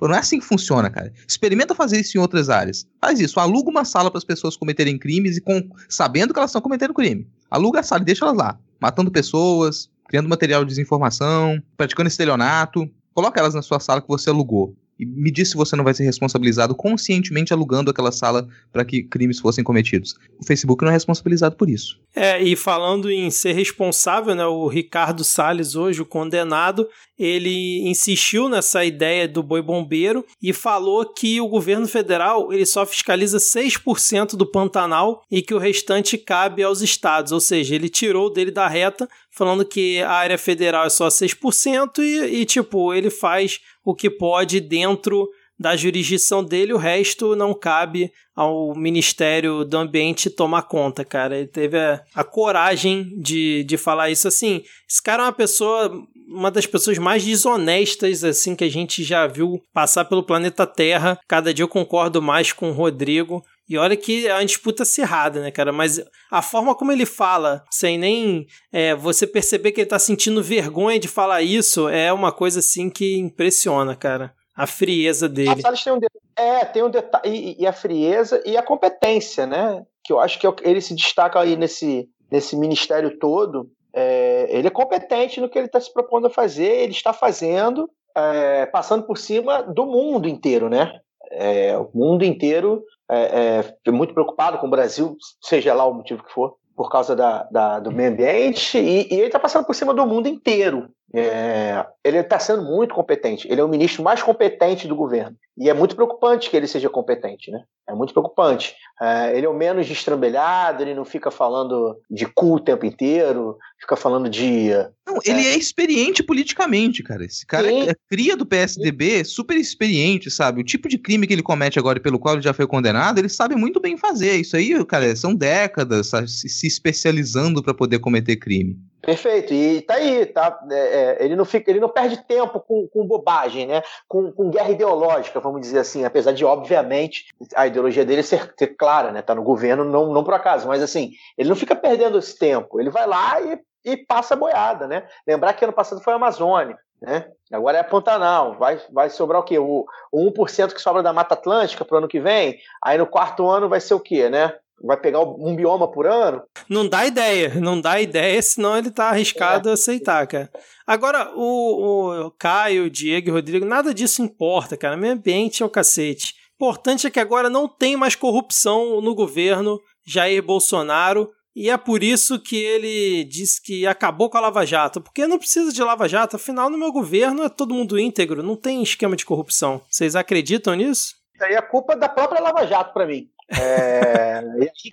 Não é assim que funciona, cara. Experimenta fazer isso em outras áreas. Faz isso, aluga uma sala para as pessoas cometerem crimes e com, sabendo que elas estão cometendo crime. Aluga a sala e deixa elas lá, matando pessoas, criando material de desinformação, praticando estelionato. Coloca elas na sua sala que você alugou e me diz se você não vai ser responsabilizado conscientemente alugando aquela sala para que crimes fossem cometidos. O Facebook não é responsabilizado por isso. É, e falando em ser responsável, né, o Ricardo Salles, hoje, o condenado, ele insistiu nessa ideia do boi bombeiro e falou que o governo federal ele só fiscaliza 6% do Pantanal e que o restante cabe aos estados, ou seja, ele tirou dele da reta, falando que a área federal é só 6% e, e tipo, ele faz o que pode dentro da jurisdição dele, o resto não cabe ao Ministério do Ambiente tomar conta, cara. Ele teve a, a, coragem de, de falar isso assim. Esse cara é uma pessoa, uma das pessoas mais desonestas assim que a gente já viu passar pelo planeta Terra. Cada dia eu concordo mais com o Rodrigo. E olha que é uma disputa acirrada, né, cara? Mas a forma como ele fala, sem nem é, você perceber que ele tá sentindo vergonha de falar isso, é uma coisa assim que impressiona, cara a frieza dele. A tem um é, tem um detalhe. E, e, a frieza e a competência, né? Que eu acho que é ele se destaca aí nesse, nesse ministério todo. É, ele é competente no que ele está se propondo a fazer, ele está fazendo, é, passando por cima do mundo inteiro, né? É, o mundo inteiro é, é, muito preocupado com o Brasil, seja lá o motivo que for, por causa da, da do meio ambiente, e, e ele está passando por cima do mundo inteiro. É, ele está sendo muito competente. Ele é o ministro mais competente do governo. E é muito preocupante que ele seja competente, né? É muito preocupante. É, ele é o menos destrambelhado, ele não fica falando de cu o tempo inteiro, fica falando de. Não, ele é, é experiente politicamente, cara. Esse cara Sim. é cria do PSDB, super experiente, sabe? O tipo de crime que ele comete agora e pelo qual ele já foi condenado, ele sabe muito bem fazer. Isso aí, cara, são décadas sabe? se especializando para poder cometer crime. Perfeito, e tá aí, tá? É, é, ele, não fica, ele não perde tempo com, com bobagem, né? Com, com, guerra ideológica, vamos dizer assim, apesar de, obviamente, a ideologia dele ser, ser clara, né? Tá no governo, não, não por acaso, mas assim, ele não fica perdendo esse tempo, ele vai lá e, e passa a boiada, né? Lembrar que ano passado foi a Amazônia, né? Agora é Pantanal, vai, vai sobrar o quê? O, o 1% que sobra da Mata Atlântica para o ano que vem, aí no quarto ano vai ser o quê, né? Vai pegar um bioma por ano. Não dá ideia, não dá ideia, senão ele tá arriscado é. a aceitar, cara. Agora, o, o Caio, o Diego e o Rodrigo, nada disso importa, cara. Meio ambiente é o cacete. Importante é que agora não tem mais corrupção no governo Jair Bolsonaro. E é por isso que ele disse que acabou com a Lava Jato. Porque não precisa de Lava Jato, afinal, no meu governo é todo mundo íntegro, não tem esquema de corrupção. Vocês acreditam nisso? Isso aí é culpa da própria Lava Jato para mim. É,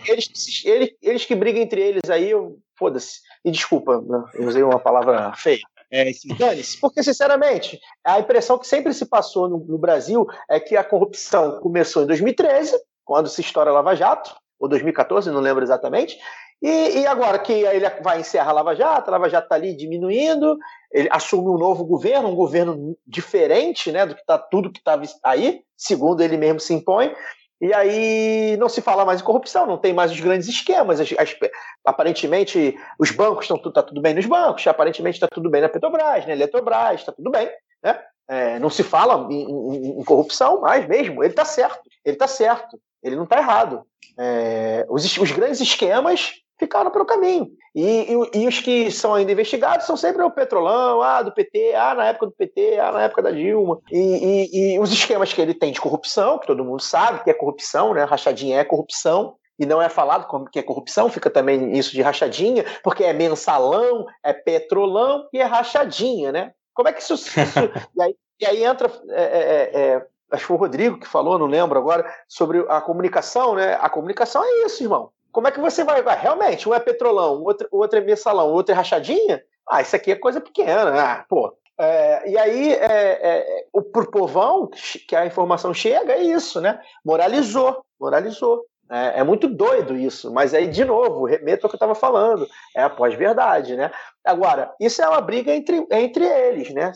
eles, eles, eles, que brigam entre eles aí, foda-se. E desculpa, né, eu usei uma palavra feia. É, dane-se. Porque, sinceramente, a impressão que sempre se passou no, no, Brasil é que a corrupção começou em 2013, quando se estoura a Lava Jato, ou 2014, não lembro exatamente. E, e agora que ele vai encerrar a Lava Jato, a Lava Jato está ali diminuindo, ele assume um novo governo, um governo diferente né, do que está tudo que estava aí, segundo ele mesmo se impõe. E aí não se fala mais em corrupção, não tem mais os grandes esquemas. As, as, aparentemente, os bancos estão tudo, tá tudo bem nos bancos, aparentemente está tudo bem na Petrobras, na Eletrobras, está tudo bem. Né? É, não se fala em, em, em corrupção mais mesmo. Ele está certo. Ele está certo. Ele não está errado. É, os, os grandes esquemas ficaram pelo caminho. E, e, e, os que são ainda investigados são sempre o Petrolão, ah, do PT, ah, na época do PT, ah, na época da Dilma. E, e, os esquemas que ele tem de corrupção, que todo mundo sabe que é corrupção, né? Rachadinha é corrupção. E não é falado como que é corrupção, fica também isso de rachadinha, porque é mensalão, é petrolão e é rachadinha, né? Como é que isso. isso e, aí, e, aí, entra. É, é, é, acho que foi o Rodrigo que falou, não lembro agora, sobre a comunicação, né? A comunicação é isso, irmão. Como é que você vai. vai realmente, um é petrolão, o outro, outro é mensalão, outro é rachadinha? Ah, isso aqui é coisa pequena. Ah, pô. É, e aí, é, é, o, pro povão que a informação chega, é isso, né? Moralizou, moralizou. É, é, muito doido isso, mas aí, de novo, remeto ao que eu estava falando, é a pós-verdade, né? Agora, isso é uma briga entre, entre eles, né?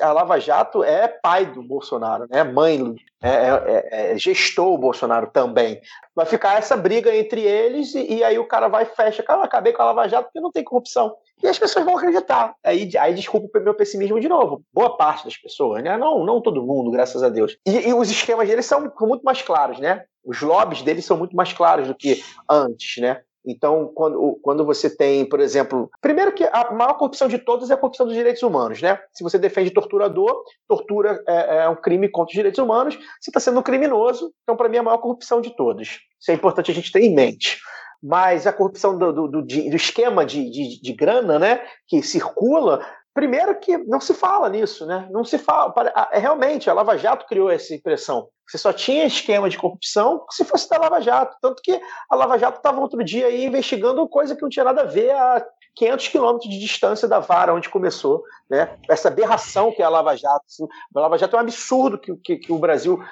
A Lava Jato é pai do Bolsonaro, né? Mãe, é, é, é, é gestou o Bolsonaro também. Vai ficar essa briga entre eles e, e aí o cara vai e fecha. Cara, eu acabei com a Lava Jato porque não tem corrupção. E as pessoas vão acreditar. Aí, aí desculpa o meu pessimismo de novo. Boa parte das pessoas, né? Não, não todo mundo, graças a Deus. E, e os esquemas deles são muito mais claros, né? Os lobbies deles são muito mais claros do que antes, né? Então, quando, quando você tem, por exemplo, primeiro que a maior corrupção de todas é a corrupção dos direitos humanos, né? Se você defende torturador, tortura é, é um crime contra os direitos humanos, você está sendo um criminoso, então para mim é a maior corrupção de todas. Isso é importante a gente ter em mente mas a corrupção do, do, do, do esquema de, de, de, grana né, que circula Primeiro que não se fala nisso, né? Não se fala. É, realmente, a Lava Jato criou essa impressão. Você só tinha esquema de corrupção se fosse da Lava Jato. Tanto que a Lava Jato estava outro dia aí investigando coisa que não tinha nada a ver a 500 quilômetros de distância da vara onde começou, né? Essa aberração que é a Lava Jato. Assim. A Lava Jato é um absurdo que, que, que o Brasil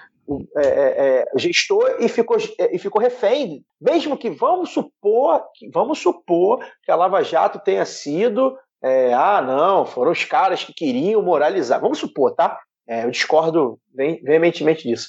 é, é, é, gestou e ficou, é, e ficou refém. Mesmo que vamos supor, vamos supor que a Lava Jato tenha sido é, ah, não, foram os caras que queriam moralizar. Vamos supor, tá? Eu discordo veementemente disso.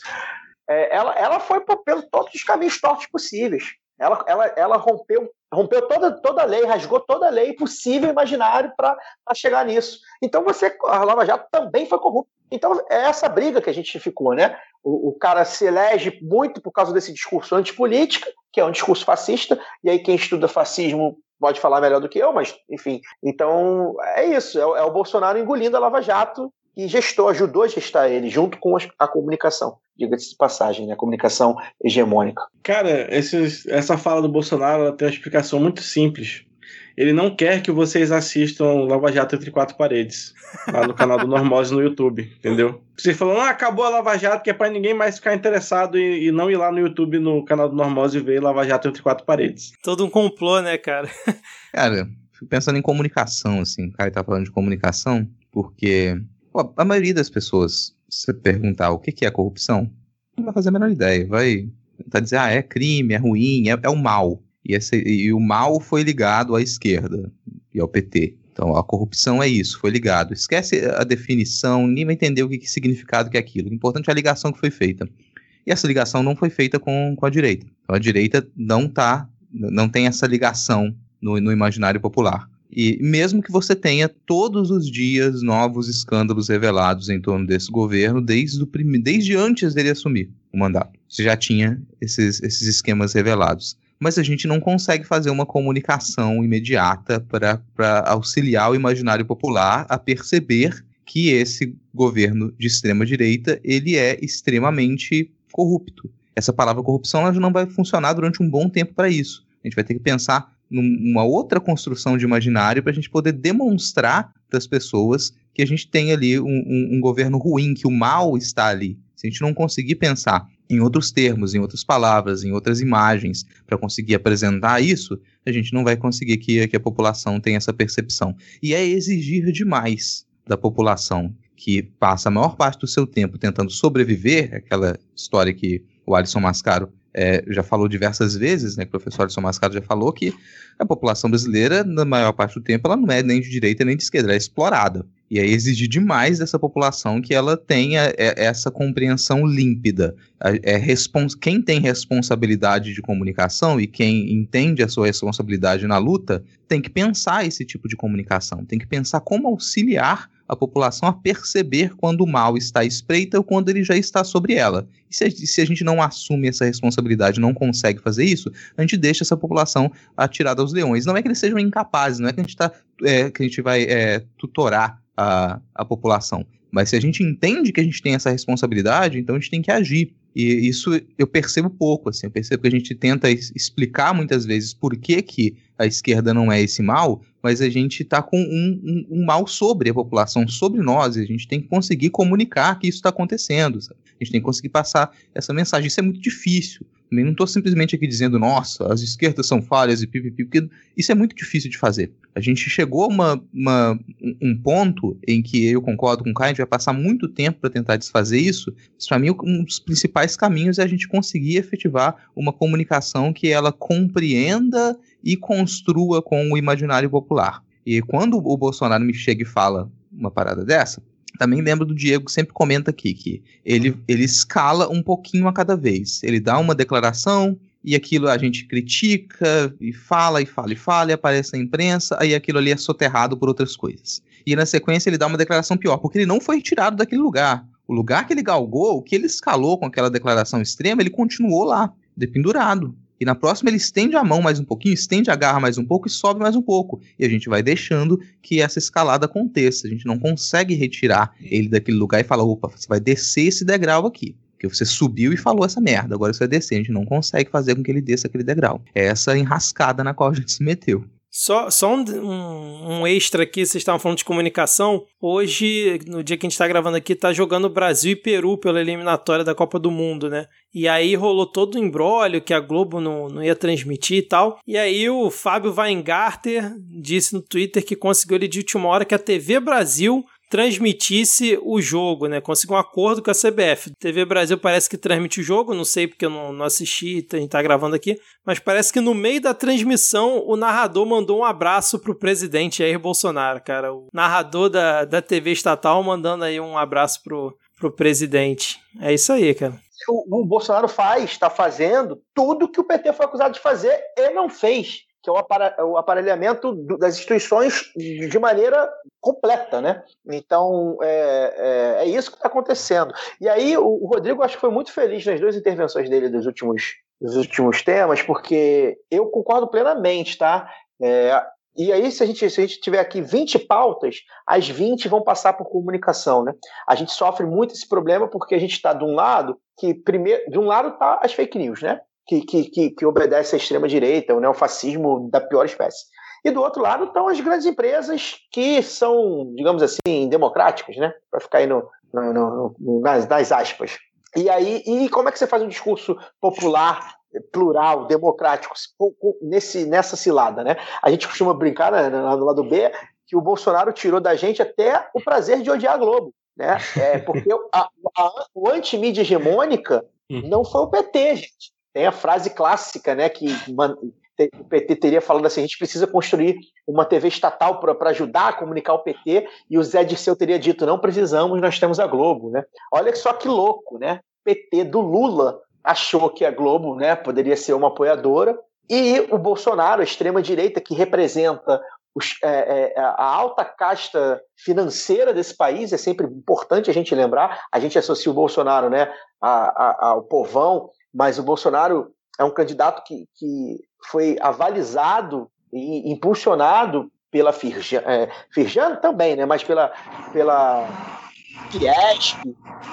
Ela, ela foi pelo todos os caminhos tortos possíveis. Ela, ela, ela rompeu, rompeu toda, toda a lei, rasgou toda a lei possível imaginário para chegar nisso. Então você, a Lava Jato também foi corrupta. Então é essa briga que a gente ficou, né? O, o, cara se elege muito por causa desse discurso antipolítica, que é um discurso fascista, e aí quem estuda fascismo pode falar melhor do que eu, mas enfim. Então é isso, é, é o Bolsonaro engolindo a Lava Jato e gestou, ajudou a gestar ele, junto com a comunicação, diga-se de passagem, né? a comunicação hegemônica. Cara, essa fala do Bolsonaro tem uma explicação muito simples ele não quer que vocês assistam Lava Jato entre quatro paredes, lá no canal do Normose no YouTube, entendeu? Vocês falando, ah, acabou a Lava Jato, que é pra ninguém mais ficar interessado e, e não ir lá no YouTube, no canal do Normose e ver Lava Jato entre quatro paredes. Todo um complô, né, cara? cara, fico pensando em comunicação, assim, o cara tá falando de comunicação, porque pô, a maioria das pessoas, se você perguntar o que, que é corrupção, não vai fazer a menor ideia, vai tentar dizer, ah, é crime, é ruim, é, é o mal. E, esse, e o mal foi ligado à esquerda e ao PT. Então, a corrupção é isso, foi ligado. Esquece a definição, ninguém vai entender o que, que significado que é aquilo. O importante é a ligação que foi feita. E essa ligação não foi feita com, com a direita. Então, a direita não tá, não tem essa ligação no, no imaginário popular. E mesmo que você tenha todos os dias novos escândalos revelados em torno desse governo, desde, o desde antes dele assumir o mandato, você já tinha esses, esses esquemas revelados mas a gente não consegue fazer uma comunicação imediata para auxiliar o imaginário popular a perceber que esse governo de extrema direita ele é extremamente corrupto. Essa palavra corrupção ela não vai funcionar durante um bom tempo para isso. A gente vai ter que pensar numa outra construção de imaginário para a gente poder demonstrar para as pessoas que a gente tem ali um, um, um governo ruim, que o mal está ali. Se a gente não conseguir pensar em outros termos, em outras palavras, em outras imagens, para conseguir apresentar isso, a gente não vai conseguir que, que a população tenha essa percepção. E é exigir demais da população que passa a maior parte do seu tempo tentando sobreviver, aquela história que o Alisson Mascaro é, já falou diversas vezes, né, o professor Alisson Mascaro já falou que a população brasileira, na maior parte do tempo, ela não é nem de direita nem de esquerda, ela é explorada. E aí exigir demais dessa população que ela tenha é, essa compreensão límpida. É, respons quem tem responsabilidade de comunicação e quem entende a sua responsabilidade na luta tem que pensar esse tipo de comunicação, tem que pensar como auxiliar a população a perceber quando o mal está espreita ou quando ele já está sobre ela. E se a, se a gente não assume essa responsabilidade, não consegue fazer isso, a gente deixa essa população atirada aos leões. Não é que eles sejam incapazes, não é que a gente, tá, é, que a gente vai é, tutorar a, a população. Mas se a gente entende que a gente tem essa responsabilidade, então a gente tem que agir. E isso eu percebo pouco, assim, eu percebo que a gente tenta explicar muitas vezes por que, que a esquerda não é esse mal, mas a gente está com um, um, um, mal sobre a população, sobre nós, e a gente tem que conseguir comunicar que isso está acontecendo, sabe? a gente tem que conseguir passar essa mensagem, isso é muito difícil, eu não estou simplesmente aqui dizendo, nossa, as esquerdas são falhas e pipipi, porque isso é muito difícil de fazer. A gente chegou a uma, uma, um ponto em que eu concordo com o Caio, a gente vai passar muito tempo para tentar desfazer isso. Para mim, um dos principais caminhos é a gente conseguir efetivar uma comunicação que ela compreenda e construa com o imaginário popular. E quando o Bolsonaro me chega e fala uma parada dessa, também lembro do Diego que sempre comenta aqui que ele, ele escala um pouquinho a cada vez. Ele dá uma declaração e aquilo a gente critica e fala e fala e fala e aparece na imprensa, aí aquilo ali é soterrado por outras coisas. E na sequência ele dá uma declaração pior, porque ele não foi retirado daquele lugar. O lugar que ele galgou, o que ele escalou com aquela declaração extrema, ele continuou lá, dependurado. E na próxima ele estende a mão mais um pouquinho, estende a garra mais um pouco e sobe mais um pouco. E a gente vai deixando que essa escalada aconteça. A gente não consegue retirar ele daquele lugar e falar: opa, você vai descer esse degrau aqui. Porque você subiu e falou essa merda, agora você vai descer. A gente não consegue fazer com que ele desça aquele degrau. É essa enrascada na qual a gente se meteu. Só, só um, um, um, extra aqui, vocês estavam falando de comunicação. Hoje, no dia que a gente está gravando aqui, tá jogando Brasil e Peru pela eliminatória da Copa do Mundo, né? E aí rolou todo o embrólio que a Globo não, não ia transmitir e tal. E aí o Fábio Weingarter disse no Twitter que conseguiu ele de última hora que a TV Brasil transmitisse o jogo, né? Conseguiu um acordo com a CBF. TV Brasil parece que transmite o jogo, não sei porque eu não, não assisti, a gente tá gravando aqui, mas parece que no meio da transmissão o narrador mandou um abraço pro presidente Jair Bolsonaro, cara. O narrador da, da TV estatal mandando aí um abraço pro, pro presidente. É isso aí, cara. O, o Bolsonaro faz, está fazendo tudo que o PT foi acusado de fazer e não fez que é o aparelhamento das instituições de maneira completa, né? Então, é, é, é isso que está acontecendo. E aí, o, Rodrigo, acho que foi muito feliz nas duas intervenções dele dos últimos, dos últimos temas, porque eu concordo plenamente, tá? É, e aí, se a, gente, se a gente tiver aqui 20 pautas, as 20 vão passar por comunicação, né? A gente sofre muito esse problema porque a gente está de um lado que, primeiro, de um lado está as fake news, né? Que, que, que, obedece à extrema-direita, o neofascismo da pior espécie. E do outro lado estão as grandes empresas que são, digamos assim, democráticas, né? Para ficar aí no, no, no, nas, nas aspas. E aí, e como é que você faz um discurso popular, plural, democrático nesse, nessa cilada, né? A gente costuma brincar né, no lado B que o Bolsonaro tirou da gente até o prazer de odiar a Globo, né? É porque a, a, o antimídia hegemônica hum. não foi o PT, gente. Tem a frase clássica, né, que o PT teria falando assim: a gente precisa construir uma TV estatal para ajudar a comunicar o PT, e o Zé Dirceu teria dito: não precisamos, nós temos a Globo. Né? Olha só que louco, né? PT do Lula achou que a Globo né, poderia ser uma apoiadora, e o Bolsonaro, a extrema-direita, que representa os, é, é, a alta casta financeira desse país, é sempre importante a gente lembrar, a gente associa o Bolsonaro né, ao povão mas o Bolsonaro é um candidato que, que foi avalizado e impulsionado pela Firjan, é, Firjan também, né, mas pela, pela Fiesp,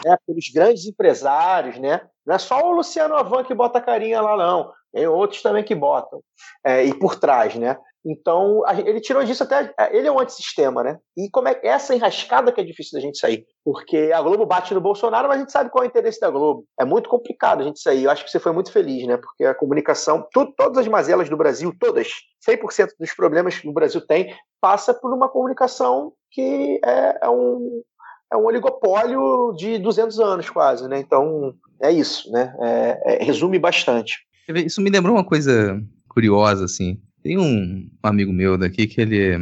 né, pelos grandes empresários, né? Não é só o Luciano Avan que bota a carinha lá, não. Tem outros também que botam. É, e por trás, né? Então, ele tirou disso até. É, ele é um antissistema, né? E como é essa enrascada que é difícil da gente sair. Porque a Globo bate no Bolsonaro, mas a gente sabe qual é o interesse da Globo. É muito complicado a gente sair. Eu acho que você foi muito feliz, né? Porque a comunicação, tu, todas as mazelas do Brasil, todas, 100% dos problemas que o Brasil tem, passa por uma comunicação que é, é um, é um oligopólio de 200 anos quase, né? Então, é isso, né? É, é, resume bastante. Isso me lembrou uma coisa curiosa, assim. Tem um amigo meu daqui que ele é,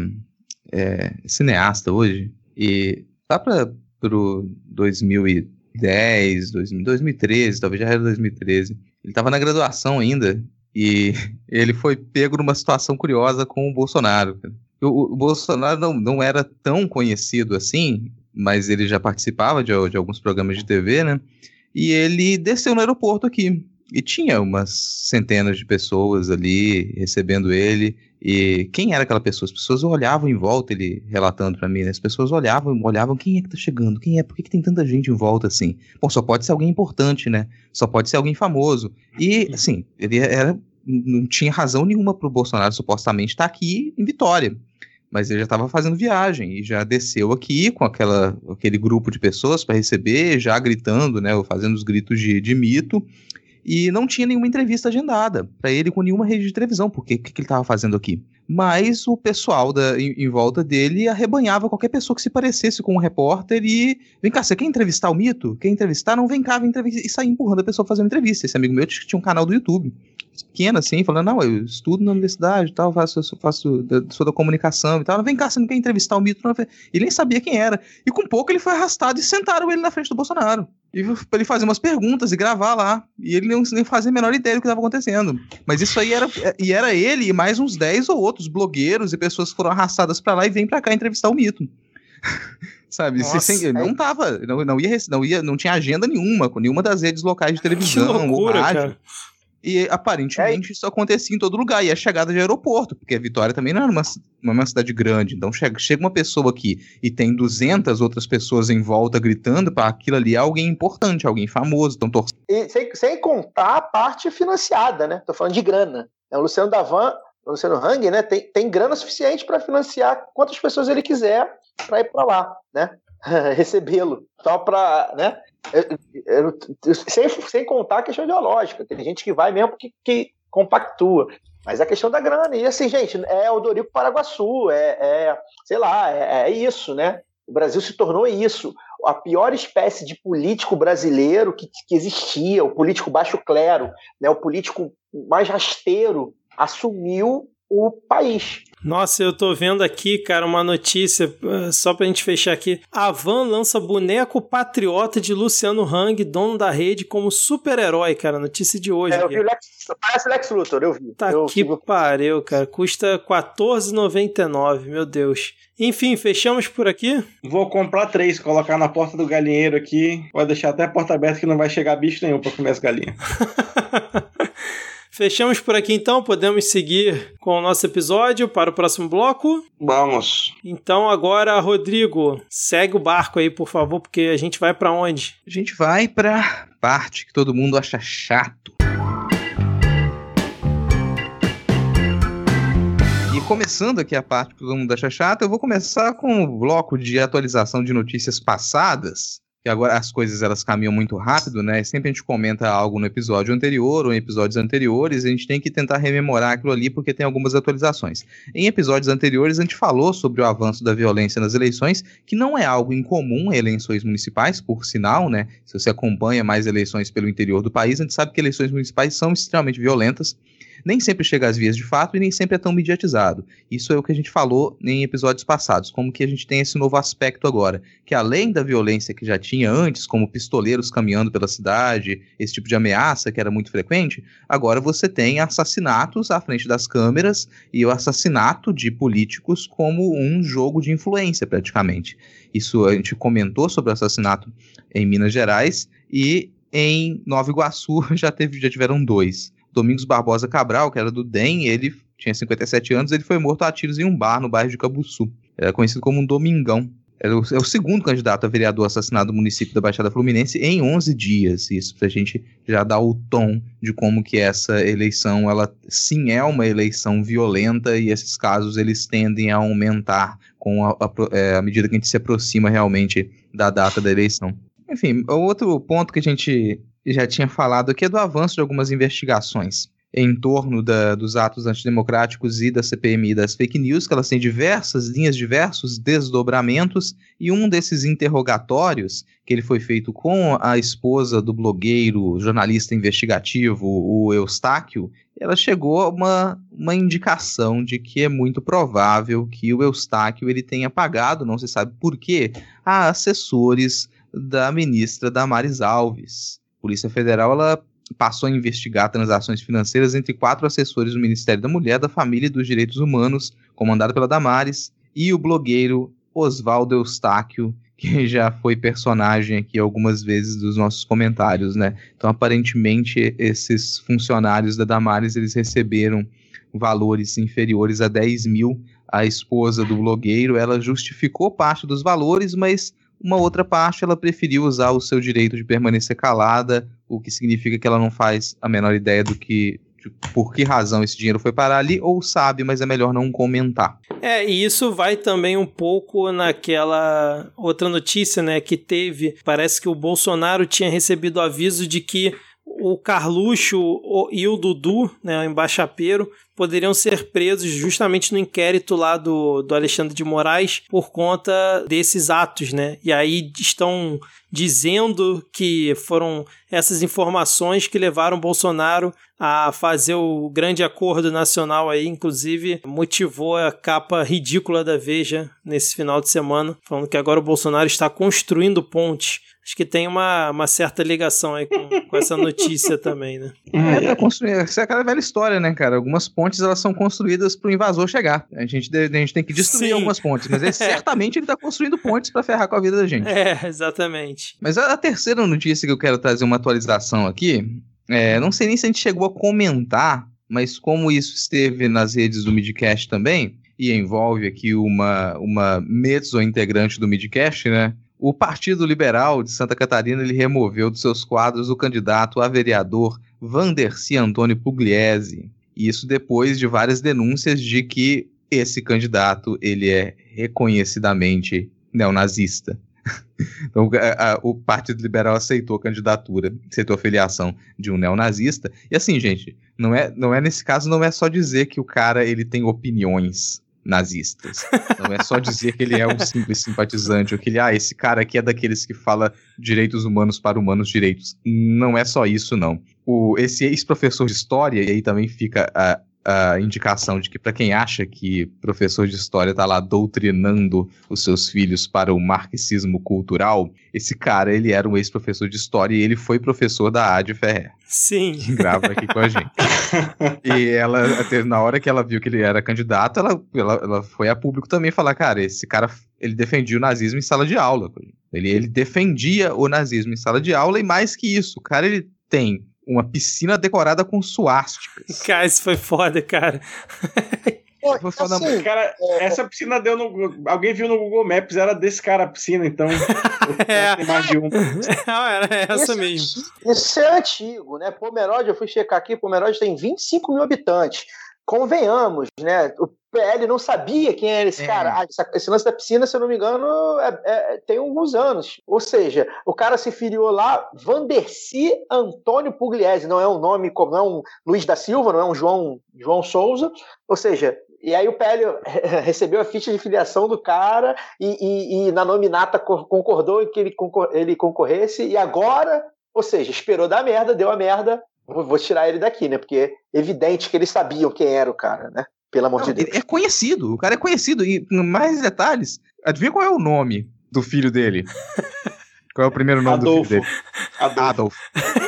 é cineasta hoje e tá para pro 2010, 2013, talvez já era 2013. Ele estava na graduação ainda e ele foi pego numa situação curiosa com o Bolsonaro. o, o Bolsonaro não, não era tão conhecido assim, mas ele já participava de, de alguns programas de TV, né? E ele desceu no aeroporto aqui. E tinha umas centenas de pessoas ali recebendo ele. E quem era aquela pessoa? As pessoas olhavam em volta, ele relatando para mim, né? As pessoas olhavam, olhavam, quem é que tá chegando? Quem é? Por que, que tem tanta gente em volta assim? Bom, só pode ser alguém importante, né? Só pode ser alguém famoso. E, assim, ele era. Não tinha razão nenhuma pro Bolsonaro supostamente estar tá aqui em Vitória mas ele já estava fazendo viagem e já desceu aqui com aquela, aquele grupo de pessoas para receber, já gritando, né, fazendo os gritos de, de mito, e não tinha nenhuma entrevista agendada para ele com nenhuma rede de televisão, porque o que, que, ele estava fazendo aqui? Mas o pessoal da, em, em, volta dele arrebanhava qualquer pessoa que se parecesse com um repórter e. Vem cá, você quer entrevistar o mito? Quer entrevistar? Não, vem cá, vem entrevistar. E sair empurrando a pessoa fazer uma entrevista. Esse amigo meu tinha um canal do YouTube pequena, assim, falando, não, eu estudo na universidade tal, faço, faço, sou da comunicação e tal. Vem cá, você não quer entrevistar o Mito? Não. Ele nem sabia quem era. E com pouco ele foi arrastado e sentaram ele na frente do Bolsonaro. E pra ele fazer umas perguntas e gravar lá. E ele não, nem fazia a menor ideia do que estava acontecendo. Mas isso aí era. E era ele e mais uns 10 ou outros blogueiros e pessoas que foram arrastadas para lá e vêm para cá entrevistar o Mito. sabe? Nossa, sem, não tava, não, não, ia, não ia, não tinha agenda nenhuma com nenhuma das redes locais de televisão que loucura, ou rádio. Cara. E aparentemente é. isso acontecia em todo lugar. E a chegada de aeroporto, porque a Vitória também não era uma, uma cidade grande. Então chega, chega uma pessoa aqui e tem 200 outras pessoas em volta gritando para aquilo ali é alguém importante, alguém famoso. Então, tor... e sem, sem contar a parte financiada, né? Tô falando de grana. É, o Luciano Davan, o Luciano Hang, né? Tem, tem grana suficiente para financiar quantas pessoas ele quiser para ir para lá, né? Recebê-lo. Só para, né? Sem, sem contar a questão ideológica. Tem gente que vai mesmo que, que compactua. Mas a questão da grana. E assim, gente, é o Dorico Paraguaçu, é, é sei lá, é, é, isso, né? O Brasil se tornou isso. A pior espécie de político brasileiro que, que existia, o político baixo clero, né? o político mais rasteiro, assumiu o país. Nossa, eu tô vendo aqui, cara, uma notícia, eh, só pra gente fechar aqui. A Van lança boneco patriota de Luciano Hang, dono da rede, como super-herói, cara. Notícia de hoje. É, eu vi o Lex, parece Lex Luthor, eu vi. Tá eu, que eu... pariu, cara. Custa R$14,99, meu Deus. Enfim, fechamos por aqui? Vou comprar três, colocar na porta do galinheiro aqui. Vai deixar até a porta aberta que não vai chegar bicho nenhum pra comer as galinhas. Fechamos por aqui então, podemos seguir com o nosso episódio para o próximo bloco? Vamos. Então agora, Rodrigo, segue o barco aí, por favor, porque a gente vai para onde? A gente vai para parte que todo mundo acha chato. E começando aqui a parte que todo mundo acha chata, eu vou começar com o bloco de atualização de notícias passadas que agora as coisas elas caminham muito rápido, né? Sempre a gente comenta algo no episódio anterior ou em episódios anteriores, a gente tem que tentar rememorar aquilo ali porque tem algumas atualizações. Em episódios anteriores a gente falou sobre o avanço da violência nas eleições, que não é algo incomum em eleições municipais, por sinal, né? Se você acompanha mais eleições pelo interior do país, a gente sabe que eleições municipais são extremamente violentas nem sempre chega às vias de fato e nem sempre é tão mediatizado. Isso é o que a gente falou em episódios passados, como que a gente tem esse novo aspecto agora, que além da violência que já tinha antes, como pistoleiros caminhando pela cidade, esse tipo de ameaça que era muito frequente, agora você tem assassinatos à frente das câmeras e o assassinato de políticos como um jogo de influência, praticamente. Isso a gente comentou sobre o assassinato em Minas Gerais e em Nova Iguaçu já, teve, já tiveram dois. Domingos Barbosa Cabral, que era do DEM, ele tinha 57 anos, ele foi morto a tiros em um bar no bairro de Cabuçu. Era conhecido como um Domingão. É o, é o segundo candidato a vereador assassinado no município da Baixada Fluminense em 11 dias. Isso pra gente já dar o tom de como que essa eleição, ela sim é uma eleição violenta e esses casos eles tendem a aumentar com a, a, é, à medida que a gente se aproxima realmente da data da eleição. Enfim, outro ponto que a gente já tinha falado aqui é do avanço de algumas investigações em torno da, dos atos antidemocráticos e da CPMI e das fake news, que elas têm diversas linhas, diversos desdobramentos, e um desses interrogatórios, que ele foi feito com a esposa do blogueiro, jornalista investigativo, o Eustáquio, ela chegou a uma, uma indicação de que é muito provável que o Eustáquio ele tenha pagado, não se sabe por quê, a assessores da ministra Damares Alves. Polícia Federal ela passou a investigar transações financeiras entre quatro assessores do Ministério da Mulher, da Família e dos Direitos Humanos, comandado pela Damares, e o blogueiro Oswaldo Eustáquio, que já foi personagem aqui algumas vezes dos nossos comentários, né? Então, aparentemente, esses funcionários da Damares, eles receberam valores inferiores a 10 mil. A esposa do blogueiro, ela justificou parte dos valores, mas uma outra parte ela preferiu usar o seu direito de permanecer calada, o que significa que ela não faz a menor ideia do que por que razão esse dinheiro foi parar ali, ou sabe, mas é melhor não comentar. É, e isso vai também um pouco naquela outra notícia, né, que teve, parece que o Bolsonaro tinha recebido aviso de que o Carluxo e o Dudu, né, o embaixapeiro, poderiam ser presos justamente no inquérito lá do, do Alexandre de Moraes por conta desses atos, né? E aí estão dizendo que foram essas informações que levaram Bolsonaro a fazer o grande acordo nacional aí, inclusive motivou a capa ridícula da Veja nesse final de semana, falando que agora o Bolsonaro está construindo pontes acho que tem uma, uma certa ligação aí com, com essa notícia também, né? É, tá construindo. Essa é aquela velha história, né, cara? Algumas pontes elas são construídas para o invasor chegar. A gente, a gente tem que destruir Sim. algumas pontes, mas ele, é. certamente ele está construindo pontes para ferrar com a vida da gente. É, exatamente. Mas a, a, terceira notícia que eu quero trazer uma atualização aqui, é, não sei nem se a gente chegou a comentar, mas como isso esteve nas redes do Midcast também, e envolve aqui uma, uma mezzo integrante do Midcast, né? O Partido Liberal de Santa Catarina ele removeu dos seus quadros o candidato a vereador Vanderci Antônio Pugliese. Isso depois de várias denúncias de que esse candidato ele é reconhecidamente neonazista. Então, a, a, o Partido Liberal aceitou a candidatura, aceitou a filiação de um neonazista. E assim, gente, não é, não é nesse caso, não é só dizer que o cara ele tem opiniões nazistas. Não é só dizer que ele é um simples simpatizante, ou que ele, ah, esse cara aqui é daqueles que fala direitos humanos para humanos direitos. Não é só isso, não. O, esse ex-professor de história, e aí também fica a, a indicação de que para quem acha que professor de história está lá doutrinando os seus filhos para o marxismo cultural, esse cara ele era um ex-professor de história e ele foi professor da Ad Ferrer. Sim. Que grava aqui com a gente. e ela, na hora que ela viu que ele era candidato, ela, ela, ela foi a público também falar, cara, esse cara ele defendia o nazismo em sala de aula. Ele, ele defendia o nazismo em sala de aula e mais que isso, o cara ele tem uma piscina decorada com suásticas. Cara, isso foi foda, cara. Pô, assim, cara, é... essa piscina deu no. Alguém viu no Google Maps, era desse cara a piscina, então. é. mais de um. Não, era essa esse, mesmo. Isso é antigo, né? Pomerode, eu fui checar aqui, Pomerode tem 25 mil habitantes. Convenhamos, né? O PL não sabia quem era esse é. cara. Ah, esse lance da piscina, se eu não me engano, é, é, tem alguns anos. Ou seja, o cara se filiou lá, Vanderci Antônio Pugliese, não é um nome como não é um Luiz da Silva, não é um João, João Souza. Ou seja, e aí o PL recebeu a ficha de filiação do cara e, e, e na nominata concordou que ele, concor ele concorresse, e agora, ou seja, esperou dar merda, deu a merda, vou tirar ele daqui, né? Porque é evidente que eles sabiam quem era o cara, né? Pelo amor Não, de Deus. É conhecido, o cara é conhecido. E mais detalhes, adivinha qual é o nome do filho dele? Qual é o primeiro nome Adolfo. do filho dele? Adolfo.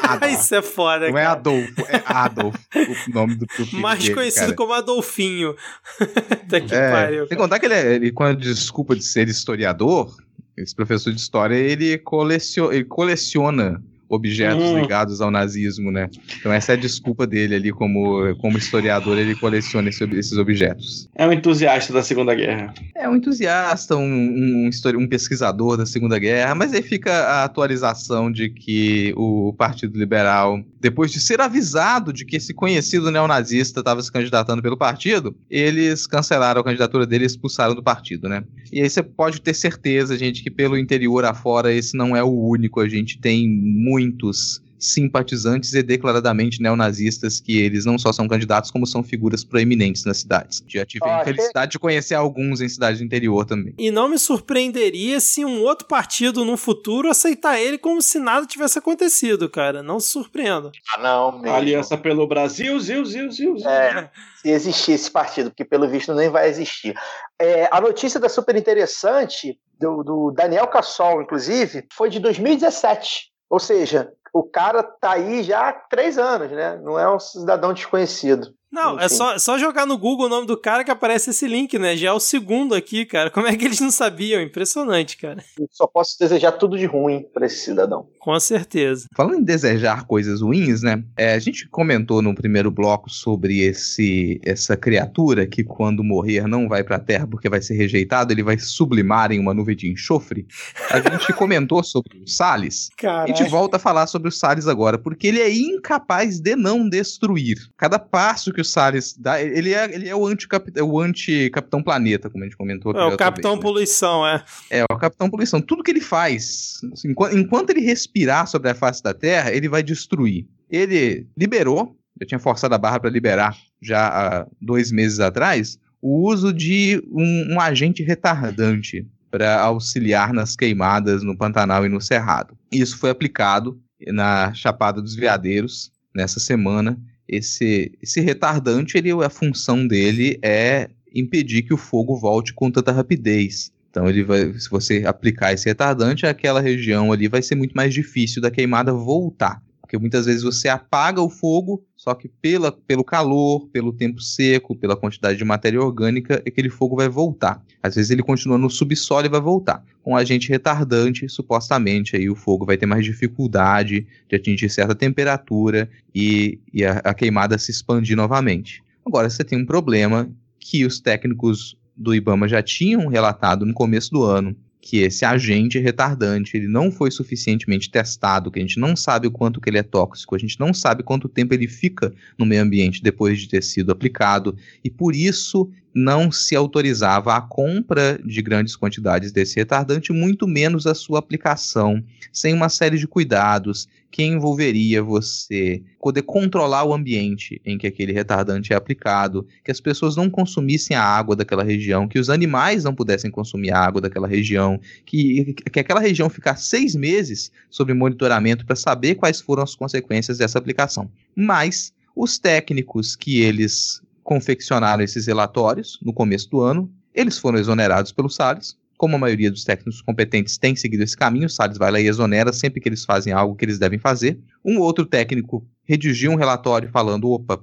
Adolfo. Isso é foda, Não cara. é Adolfo, é Adolf. o nome do filho Mais dele, conhecido cara. como Adolfinho. Tá que é, pariu. Tem que contar que ele, é, ele, com a desculpa de ser historiador, esse professor de história, ele, coleciona, ele coleciona objetos Hum. ligados ao nazismo, né? Então essa é a desculpa dele ali como, como historiador, ele coleciona esse- esses objetos. É um entusiasta da Segunda Guerra. É um entusiasta, um, um, um pesquisador da Segunda Guerra, mas aí fica a atualização de que o Partido Liberal, depois de ser avisado de que esse conhecido neonazista estava se candidatando pelo partido, eles cancelaram a candidatura dele e expulsaram do partido, né? E aí você pode ter certeza, gente, que pelo interior afora esse não é o único. A gente tem muitos simpatizantes e declaradamente neonazistas que eles não só são candidatos, como são figuras proeminentes nas cidades. Já tive a Ah, infelicidade de conhecer alguns em cidades do interior também. E não me surpreenderia se um outro partido no futuro aceitar ele como se nada tivesse acontecido, cara. Não se surpreenda. Ah, não, mesmo. Aliança pelo Brasil, ziu, ziu, ziu, ziu. É, se existir esse partido, porque pelo visto nem vai existir. É, a notícia da super interessante, do, do Daniel Cassol, inclusive, foi de 2017. Ou seja, o cara tá aí já há três anos, né? Não é um cidadão desconhecido. Não, é só, só jogar no Google o nome do cara que aparece esse link, né? Já é o segundo aqui, cara. Como é que eles não sabiam? Impressionante, cara. Eu só posso desejar tudo de ruim para esse cidadão. Com certeza. Falando em desejar coisas ruins, né? É, a gente comentou no primeiro bloco sobre esse essa criatura que quando morrer não vai para a Terra porque vai ser rejeitado, ele vai sublimar em uma nuvem de enxofre. A gente comentou sobre o Salles. A gente volta a falar sobre o Salles agora, porque ele é incapaz de não destruir. Cada passo que o Salles dá, ele é, ele é o anti-capitão o anti -capitão planeta, como a gente comentou. É, o Capitão vez, né? Poluição, é. É, o Capitão Poluição. Tudo que ele faz, assim, enquanto, enquanto ele respirar sobre a face da Terra, ele vai destruir. Ele liberou, eu tinha forçado a barra para liberar já há dois meses atrás, o uso de um, um agente retardante para auxiliar nas queimadas no Pantanal e no Cerrado. Isso foi aplicado na Chapada dos Veadeiros nessa semana esse, esse retardante, ele, a função dele é impedir que o fogo volte com tanta rapidez. Então, ele vai, se você aplicar esse retardante, aquela região ali vai ser muito mais difícil da queimada voltar. Porque muitas vezes você apaga o fogo, só que pela, pelo calor, pelo tempo seco, pela quantidade de matéria orgânica, aquele fogo vai voltar. Às vezes ele continua no subsolo e vai voltar. Com agente retardante, supostamente, aí o fogo vai ter mais dificuldade de atingir certa temperatura e, e a, a queimada se expandir novamente. Agora, você tem um problema que os técnicos do IBAMA já tinham relatado no começo do ano, que esse agente retardante ele não foi suficientemente testado, que a gente não sabe o quanto que ele é tóxico, a gente não sabe quanto tempo ele fica no meio ambiente depois de ter sido aplicado, e por isso não se autorizava a compra de grandes quantidades desse retardante, muito menos a sua aplicação, sem uma série de cuidados que envolveria você poder controlar o ambiente em que aquele retardante é aplicado, que as pessoas não consumissem a água daquela região, que os animais não pudessem consumir a água daquela região, que, que aquela região ficasse seis meses sob monitoramento para saber quais foram as consequências dessa aplicação. Mas os técnicos que eles confeccionaram esses relatórios no começo do ano, eles foram exonerados pelo Salles, como a maioria dos técnicos competentes tem seguido esse caminho, o Salles vai lá e exonera sempre que eles fazem algo que eles devem fazer. Um outro técnico redigiu um relatório falando: opa,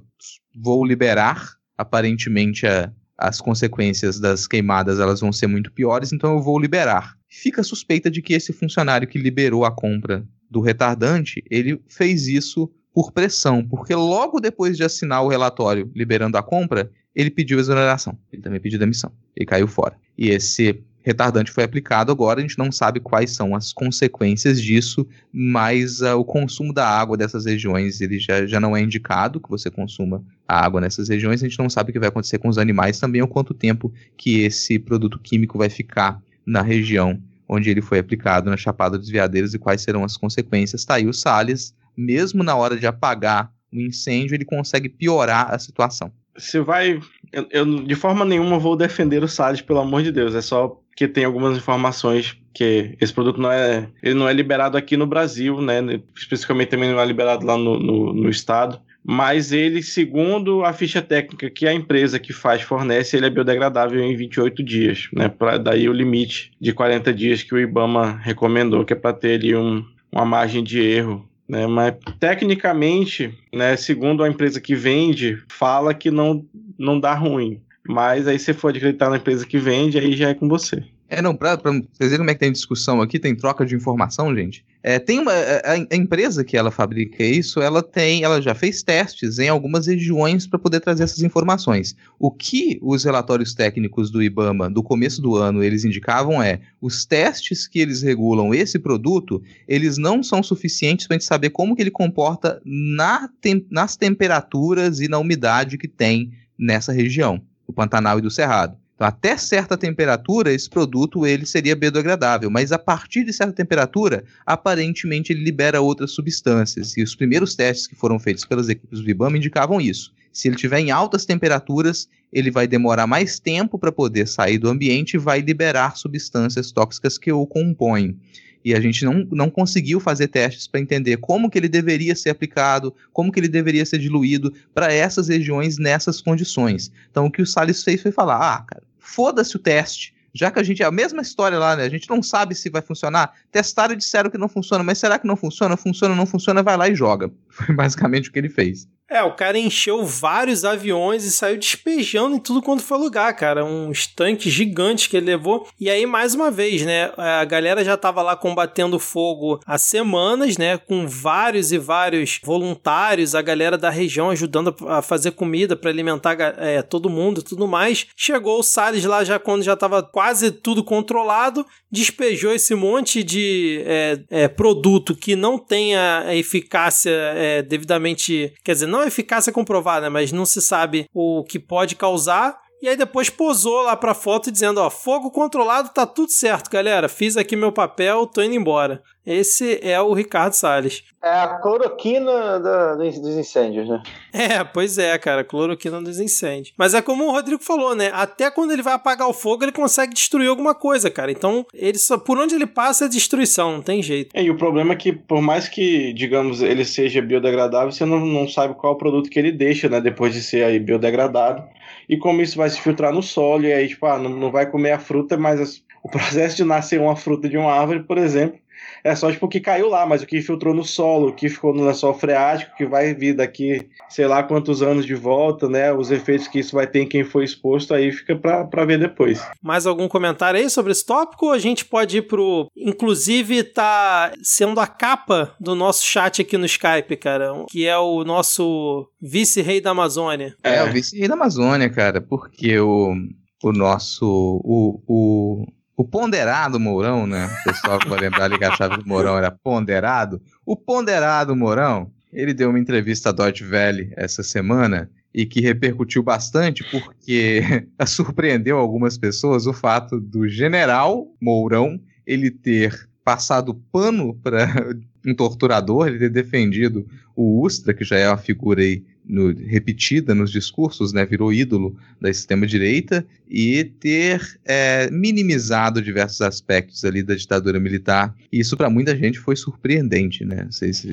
vou liberar, aparentemente a, as consequências das queimadas elas vão ser muito piores, então eu vou liberar. Fica suspeita de que esse funcionário que liberou a compra do retardante, ele fez isso por pressão, porque logo depois de assinar o relatório liberando a compra, ele pediu exoneração. Ele também pediu demissão. Ele caiu fora. E esse retardante foi aplicado agora, a gente não sabe quais são as consequências disso, mas uh, o consumo da água dessas regiões ele já, já não é indicado que você consuma a água nessas regiões, a gente não sabe o que vai acontecer com os animais também, ou quanto tempo que esse produto químico vai ficar na região onde ele foi aplicado, na Chapada dos Veadeiros, e quais serão as consequências. Está aí o Salles, mesmo na hora de apagar o incêndio, ele consegue piorar a situação. Você vai. Eu, eu, de forma nenhuma vou defender o Salles, pelo amor de Deus. É só que tem algumas informações que esse produto não é, ele não é liberado aqui no Brasil, né? Especificamente também não é liberado lá no, no, no estado. Mas ele, segundo a ficha técnica que a empresa que faz fornece, ele é biodegradável em 28 dias, né? Pra, daí o limite de 40 dias que o IBAMA recomendou, que é para ter ali um, uma margem de erro né? Mas tecnicamente, né, segundo a empresa que vende, fala que não, não dá ruim. Mas aí se for acreditar na empresa que vende, aí já é com você. É, não, pra, pra vocês verem como é que tem discussão aqui, tem troca de informação, gente. É, tem uma. A, a, empresa que ela fabrica isso, ela tem. Ela já fez testes em algumas regiões para poder trazer essas informações. O que os relatórios técnicos do IBAMA do começo do ano eles indicavam é os testes que eles regulam esse produto, eles não são suficientes para a gente saber como que ele comporta na tem, nas temperaturas e na umidade que tem nessa região, do Pantanal e do Cerrado. Então, até certa temperatura, esse produto ele seria biodegradável, mas a partir de certa temperatura, aparentemente ele libera outras substâncias. E os primeiros testes que foram feitos pelas equipes do IBAMA indicavam isso. Se ele estiver em altas temperaturas, ele vai demorar mais tempo para poder sair do ambiente e vai liberar substâncias tóxicas que o compõem e a gente não, não conseguiu fazer testes para entender como que ele deveria ser aplicado, como que ele deveria ser diluído para essas regiões nessas condições. Então o que o Salles fez foi falar: ah, cara, foda-se o teste, já que a gente. É a mesma história lá, né? A gente não sabe se vai funcionar. Testaram e disseram que não funciona, mas será que não funciona? Funciona, não funciona, vai lá e joga. Foi basicamente o que ele fez. É, o cara encheu vários aviões e saiu despejando em tudo quanto foi lugar, cara. Uns tanques gigantes que ele levou. E aí, mais uma vez, né? A galera já tava lá combatendo fogo há semanas, né? Com vários e vários voluntários, a galera da região ajudando a fazer comida para alimentar é, todo mundo e tudo mais. Chegou o Salles lá já quando já tava quase tudo controlado, despejou esse monte de é, é, produto que não tem a eficácia é, devidamente. Quer dizer, não a eficácia comprovada, mas não se sabe o que pode causar. E aí depois posou lá pra foto dizendo, ó, fogo controlado, tá tudo certo, galera. Fiz aqui meu papel, tô indo embora. Esse é o Ricardo Salles. É a cloroquina da, dos incêndios, né? É, pois é, cara, cloroquina dos incêndios. Mas é como o Rodrigo falou, né? Até quando ele vai apagar o fogo, ele consegue destruir alguma coisa, cara. Então, ele só, por onde ele passa é destruição, não tem jeito. É, e o problema é que, por mais que, digamos, ele seja biodegradável, você não, não sabe qual é o produto que ele deixa, né? Depois de ser aí biodegradado. E como isso vai se filtrar no solo, e aí, tipo, ah, não, não vai comer a fruta, mas as, o processo de nascer uma fruta de uma árvore, por exemplo, é só tipo o que caiu lá, mas o que filtrou no solo, o que ficou no lençol freático, que vai vir daqui sei lá quantos anos de volta, né? Os efeitos que isso vai ter em quem foi exposto, aí fica pra, pra ver depois. Mais algum comentário aí sobre esse tópico? Ou a gente pode ir pro. Inclusive, tá sendo a capa do nosso chat aqui no Skype, cara, que é o nosso vice-rei da Amazônia. É, é o vice-rei da Amazônia, cara, porque o, o nosso. O, o, o ponderado Mourão, né? O pessoal que vai lembrar ali que achava que o Mourão era ponderado. O ponderado Mourão, ele deu uma entrevista à Deutsche Welle essa semana e que repercutiu bastante porque surpreendeu algumas pessoas o fato do general Mourão ele ter passado pano para um torturador, ele ter defendido o Ustra, que já é uma figura aí no, repetida nos discursos, né, virou ídolo da extrema-direita, e ter é, minimizado diversos aspectos ali da ditadura militar. E isso para muita gente foi surpreendente, né? Vocês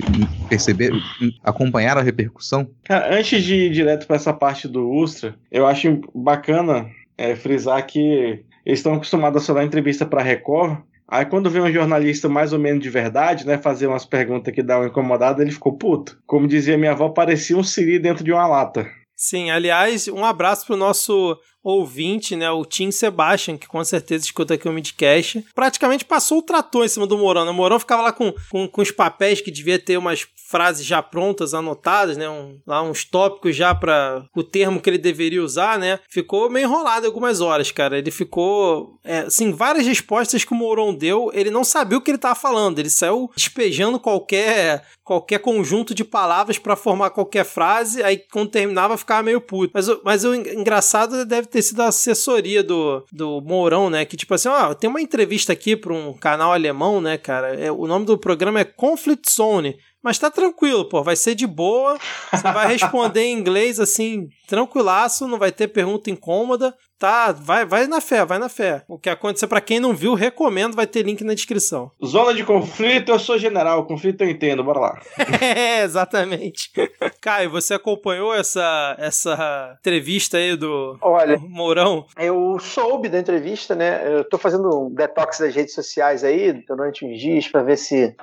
perceberam, acompanharam a repercussão? Cara, antes de ir direto para essa parte do Ustra, eu acho bacana é, frisar que eles estão acostumados a só dar entrevista para Record, Aí quando vem um jornalista mais ou menos de verdade, né, fazer umas perguntas que dá uma incomodada, ele ficou puto. Como dizia minha avó, parecia um siri dentro de uma lata. Sim, aliás, um abraço pro nosso ouvinte, né, o Tim Sebastian, que com certeza escuta aqui o Midcast, praticamente passou o trator em cima do Morão. Né? O Morão ficava lá com, com, com os papéis que devia ter umas frases já prontas, anotadas, né, um, lá uns tópicos já para o termo que ele deveria usar, né, ficou meio enrolado algumas horas, cara. Ele ficou, é, assim, várias respostas que o Mourão deu, ele não sabia o que ele estava falando, ele saiu despejando qualquer qualquer conjunto de palavras para formar qualquer frase, aí quando terminava ficava meio puto. Mas, mas o engraçado deve ter sido a assessoria do, do Mourão, né? Que tipo assim, ó, tem uma entrevista aqui para um canal alemão, né, cara? É, o nome do programa é Conflict Zone. Mas tá tranquilo, pô, vai ser de boa. Você vai responder em inglês assim, tranquilaço, não vai ter pergunta incômoda. Tá, vai, vai na fé, vai na fé. O que aconteceu para quem não viu, recomendo, vai ter link na descrição. Zona de conflito, eu sou general, conflito eu entendo, bora lá. é, exatamente. Caio, você acompanhou essa essa entrevista aí do Olha, Mourão? Eu soube da entrevista, né? Eu tô fazendo um detox das redes sociais aí durante uns dias para ver se,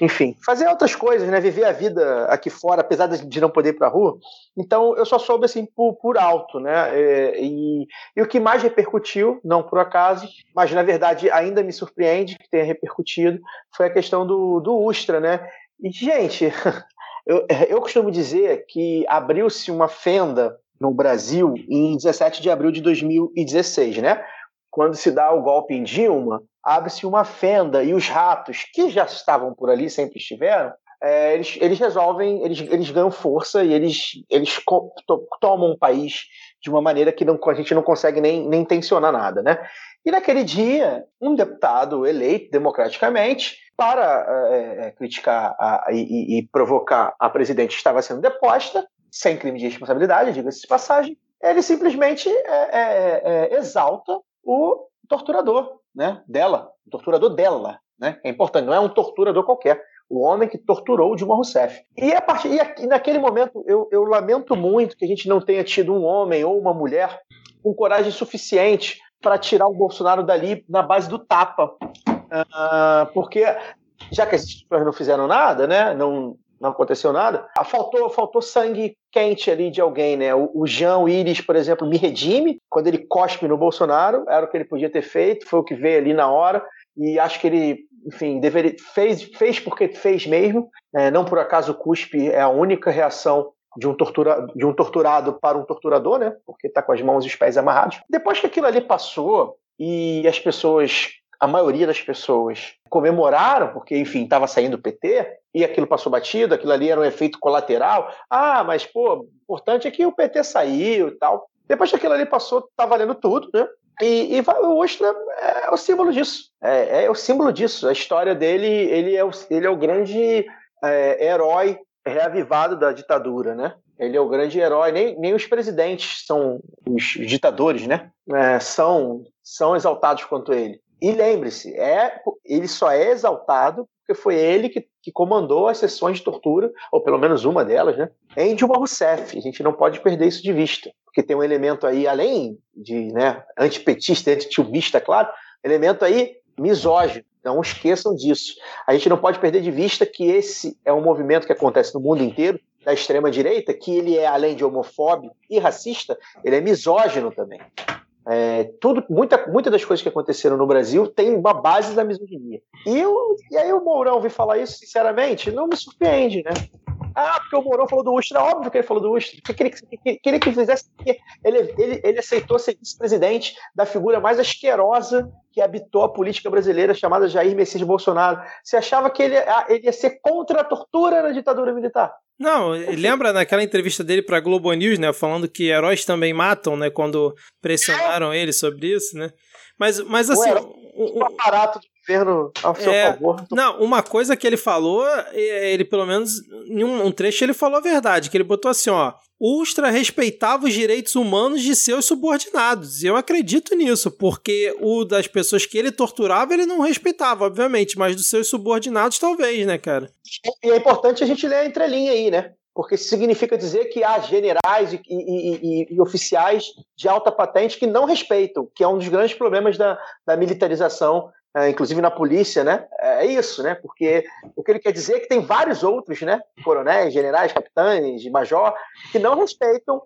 enfim, fazer outras coisas, né? Viver a vida aqui fora, apesar de não poder ir pra rua. Então eu só soube assim por, por alto, né? É, e, e, o que mais repercutiu, não por acaso, mas na verdade ainda me surpreende que tenha repercutido, foi a questão do, do Ustra, né? E, gente, eu, eu costumo dizer que abriu-se uma fenda no Brasil em 17 de abril de 2016, né? Quando se dá o golpe em Dilma, abre-se uma fenda e os ratos, que já estavam por ali, sempre estiveram, é, eles, eles resolvem, eles, eles ganham força e eles, eles tomam o país de uma maneira que não, a gente não consegue nem, nem tensionar nada, né? E naquele dia, um deputado eleito democraticamente para é, é, criticar a, e, e, provocar a presidente que estava sendo deposta, sem crime de responsabilidade, diga-se de passagem, ele simplesmente é, é, é, exalta o torturador né, dela, o torturador dela. Né? É importante, não é um torturador qualquer o homem que torturou Dilma Rousseff. E, a partir, e naquele momento, eu, eu lamento muito que a gente não tenha tido um homem ou uma mulher com coragem suficiente para tirar o Bolsonaro dali na base do tapa. Uh, porque, já que as instituições não fizeram nada, né, não, não aconteceu nada, ah, faltou, faltou sangue quente ali de alguém, né? O, o Jean Iris, por exemplo, me redime quando ele cospe no Bolsonaro, era o que ele podia ter feito, foi o que veio ali na hora, e acho que ele, enfim, deveria, fez, fez porque fez mesmo, é, não por acaso o cuspe é a única reação de um, tortura, de um torturado para um torturador, né? Porque está com as mãos e os pés amarrados. Depois que aquilo ali passou e as pessoas, a maioria das pessoas, comemoraram, porque, enfim, estava saindo o PT e aquilo passou batido, aquilo ali era um efeito colateral. Ah, mas, pô, o importante é que o PT saiu e tal. Depois que aquilo ali passou, tá valendo tudo, né? E, e o Ustra é o símbolo disso. É, é, o símbolo disso. A história dele, ele é o, ele é o grande é, herói reavivado da ditadura, né? Ele é o grande herói, nem, nem os presidentes são os ditadores, né? É, são, são exaltados quanto ele. E lembre-se, é, ele só é exaltado porque foi ele que, que comandou as sessões de tortura, ou pelo menos uma delas, né? Em Dilma Rousseff. A gente não pode perder isso de vista, porque tem um elemento aí, além de né, antipetista, antitilbista, claro, elemento aí misógino. Não esqueçam disso. A gente não pode perder de vista que esse é um movimento que acontece no mundo inteiro, da extrema-direita, que ele é, além de homofóbico e racista, ele é misógino também. É, tudo, muita, muita das coisas que aconteceram no Brasil tem uma base da misoginia. E, eu, e aí o Mourão vir falar isso, sinceramente, não me surpreende, né? Ah, porque o Mourão falou do Ustra, óbvio que ele falou do Ustra. Que queria que, queria que fizesse. Ele, ele, ele aceitou ser vice-presidente da figura mais asquerosa que habitou a política brasileira, chamada Jair Messias Bolsonaro. Você achava que ele, ah, ele ia ser contra a tortura na ditadura militar? Não, lembra naquela entrevista dele para Globo News, né, falando que heróis também matam, né, quando pressionaram é. ele sobre isso, né? Mas, mas assim, um aparato de governo ao seu é, favor. Não, uma coisa que ele falou, é, ele pelo menos em um, um trecho ele falou a verdade, que ele botou assim, ó, Ustra respeitava os direitos humanos de seus subordinados. E eu acredito nisso, porque o das pessoas que ele torturava, ele não respeitava, obviamente, mas dos seus subordinados, talvez, né, cara? E é importante a gente ler a entrelinha aí, né? Porque isso significa dizer que há generais e, e, e, e, oficiais de alta patente que não respeitam, que é um dos grandes problemas da, da militarização inclusive na polícia, né? É isso, né? Porque o que ele quer dizer é que tem vários outros, né? Coronéis, generais, capitães, major, que não respeitam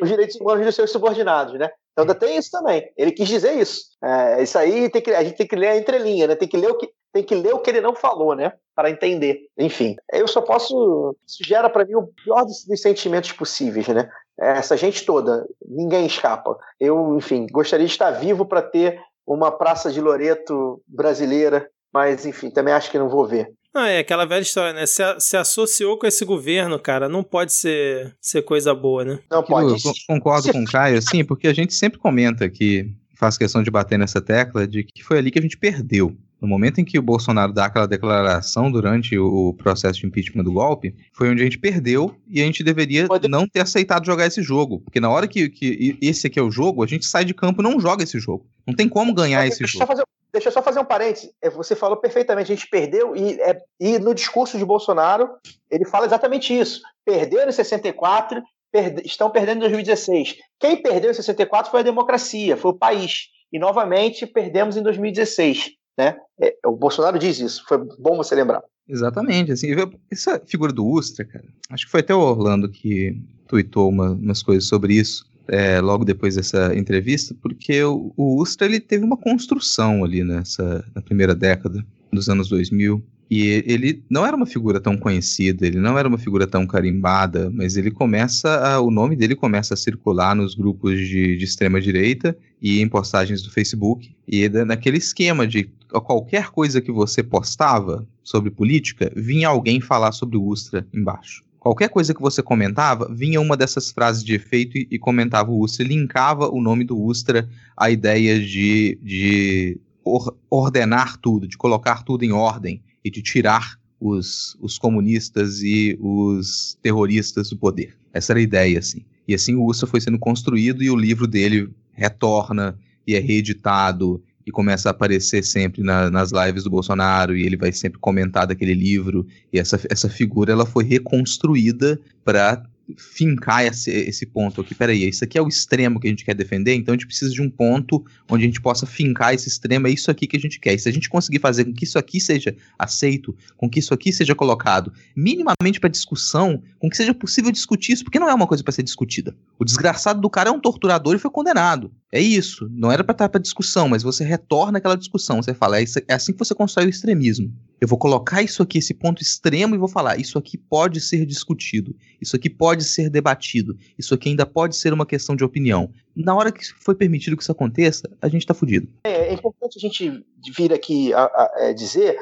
os direitos humanos dos seus subordinados, né? Então ainda tem isso também. Ele quis dizer isso. É, isso aí tem que, a gente tem que ler a entrelinha, né? Tem que ler o que tem que ler o que ele não falou, né? Para entender. Enfim, eu só posso. Isso gera para mim o pior dos, dos sentimentos possíveis, né? Essa gente toda, ninguém escapa. Eu, enfim, gostaria de estar vivo para ter uma Praça de Loreto brasileira, mas enfim, também acho que não vou ver. Não, é aquela velha história, né? Se, se associou com esse governo, cara, não pode ser, ser coisa boa, né? Não pode. Eu concordo com o Caio, sim, porque a gente sempre comenta que faz questão de bater nessa tecla de que foi ali que a gente perdeu. No momento em que o Bolsonaro dá aquela declaração durante o processo de impeachment do golpe, foi onde a gente perdeu e a gente deveria Pode... não ter aceitado jogar esse jogo. Porque na hora que, que esse aqui é o jogo, a gente sai de campo e não joga esse jogo. Não tem como ganhar Pode, esse deixa jogo. Fazer, deixa eu só fazer um parênteses. É, você falou perfeitamente, a gente perdeu e, é, e no discurso de Bolsonaro ele fala exatamente isso. Perdeu em 64, perde, estão perdendo em 2016. Quem perdeu em 64 foi a democracia, foi o país. E novamente perdemos em 2016. Né? É, o Bolsonaro diz isso, foi bom você lembrar. Exatamente, assim, essa figura do Ustra, cara, acho que foi até o Orlando que tweetou uma, umas coisas sobre isso, é, logo depois dessa entrevista, porque o, o Ustra, ele teve uma construção ali nessa, na primeira década dos anos 2000, e ele não era uma figura tão conhecida, ele não era uma figura tão carimbada, mas ele começa, a, o nome dele começa a circular nos grupos de, de extrema direita e em postagens do Facebook. E naquele esquema de qualquer coisa que você postava sobre política, vinha alguém falar sobre o Ustra embaixo. Qualquer coisa que você comentava, vinha uma dessas frases de efeito e, e comentava o Ustra, e linkava o nome do Ustra à ideia de, de or, ordenar tudo, de colocar tudo em ordem e de tirar os, os comunistas e os terroristas do poder. Essa era a ideia, assim. E assim o Ustra foi sendo construído e o livro dele retorna e é reeditado e começa a aparecer sempre na, nas lives do Bolsonaro e ele vai sempre comentar daquele livro e essa, essa figura ela foi reconstruída para fincar esse, esse ponto aqui. Peraí, isso aqui é o extremo que a gente quer defender, então a gente precisa de um ponto onde a gente possa fincar esse extremo, é isso aqui que a gente quer. E se a gente conseguir fazer com que isso aqui seja aceito, com que isso aqui seja colocado minimamente para discussão, com que seja possível discutir isso, porque não é uma coisa para ser discutida. O desgraçado do cara é um torturador e foi condenado. É isso. Não era para estar para discussão, mas você retorna aquela discussão. Você fala, é, isso, é assim que você constrói o extremismo. Eu vou colocar isso aqui, esse ponto extremo, e vou falar: isso aqui pode ser discutido, isso aqui pode ser debatido, isso aqui ainda pode ser uma questão de opinião. Na hora que foi permitido que isso aconteça, a gente está fudido. É, é, importante a gente vir aqui a, a, a é, dizer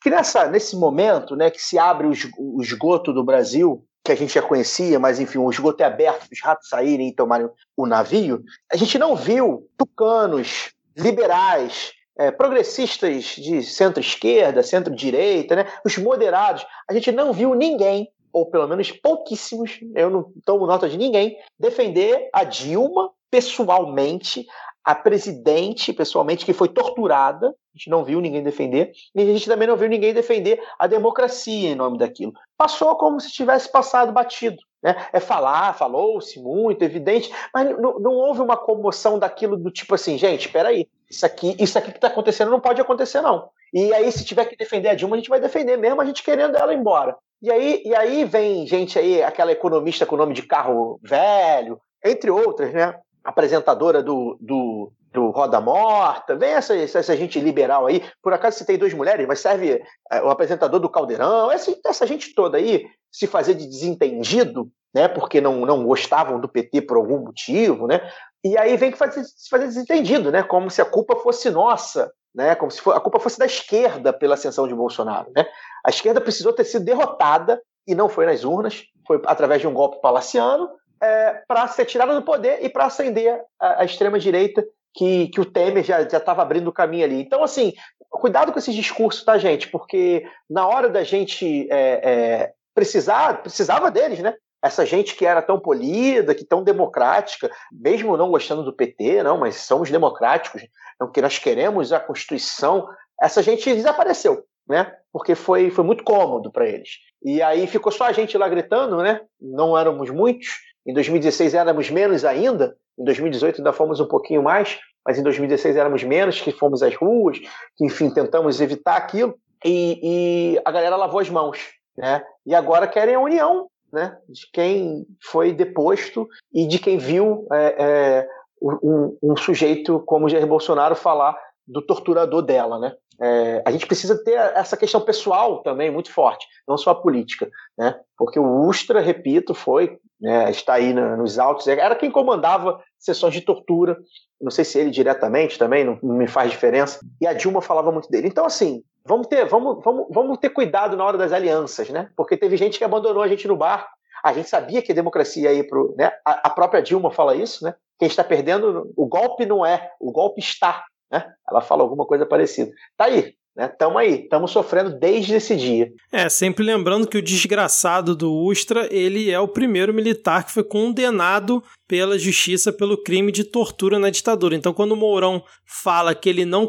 que nessa, nesse momento né, que se abre o esgoto do Brasil, que a gente já conhecia, mas enfim, o esgoto é aberto, os ratos saírem e tomarem o navio, a gente não viu tucanos, liberais, é, progressistas de centro-esquerda, centro-direita, né, os moderados, a gente não viu ninguém, ou pelo menos pouquíssimos, eu não tomo nota de ninguém, defender a Dilma pessoalmente, a presidente, pessoalmente, que foi torturada, a gente não viu ninguém defender, e a gente também não viu ninguém defender a democracia em nome daquilo. Passou como se tivesse passado batido. Né? É falar, falou-se muito, evidente, mas não, não, houve uma comoção daquilo do tipo assim, gente, peraí, isso aqui, isso aqui que está acontecendo não pode acontecer, não. E aí, se tiver que defender a Dilma, a gente vai defender mesmo, a gente querendo ela embora. E aí, e aí vem gente aí, aquela economista com nome de carro velho, entre outras, né? Apresentadora do, do, do Roda Morta, vem essa, essa gente liberal aí. Por acaso citei duas mulheres, mas serve é, o apresentador do Caldeirão, essa, essa gente toda aí se fazer de desentendido, né, porque não, não gostavam do PT por algum motivo, né? E aí vem que fazer, se fazer desentendido, né? Como se a culpa fosse nossa, né? Como se a culpa fosse da esquerda pela ascensão de Bolsonaro, né? A esquerda precisou ter sido derrotada e não foi nas urnas, foi através de um golpe palaciano, é, para ser tirada do poder e para ascender a, a extrema-direita que, que o Temer já estava abrindo o caminho ali. Então, assim, cuidado com esses discursos, tá, gente? Porque na hora da gente é, é, precisar, precisava deles, né? Essa gente que era tão polida, que tão democrática, mesmo não gostando do PT, não, mas somos democráticos, não que nós queremos a Constituição, essa gente desapareceu, né? Porque foi, foi muito cômodo para eles. E aí ficou só a gente lá gritando, né? Não éramos muitos, em 2016 éramos menos ainda, em 2018 ainda fomos um pouquinho mais, mas em 2016 éramos menos, que fomos às ruas, que enfim tentamos evitar aquilo, e, e a galera lavou as mãos, né? E agora querem a união, né? De quem foi deposto e de quem viu é, é, um, um, sujeito como Jair Bolsonaro falar do torturador dela, né? É, a gente precisa ter essa questão pessoal também muito forte, não só a política, né? Porque o Ustra, repito, foi, né, está aí na, nos autos, era quem comandava sessões de tortura, não sei se ele diretamente também, não, não, me faz diferença, e a Dilma falava muito dele. Então, assim, vamos ter, vamos, vamos, vamos ter cuidado na hora das alianças, né? Porque teve gente que abandonou a gente no barco, a gente sabia que a democracia ia pro, né? A, a própria Dilma fala isso, né? Quem está perdendo, o golpe não é, o golpe está, né? Ela fala alguma coisa parecida. Tá aí, né? aí, estamos sofrendo desde esse dia. É, sempre lembrando que o desgraçado do Ustra, ele é o primeiro militar que foi condenado pela justiça pelo crime de tortura na ditadura. Então, quando o Mourão fala que ele não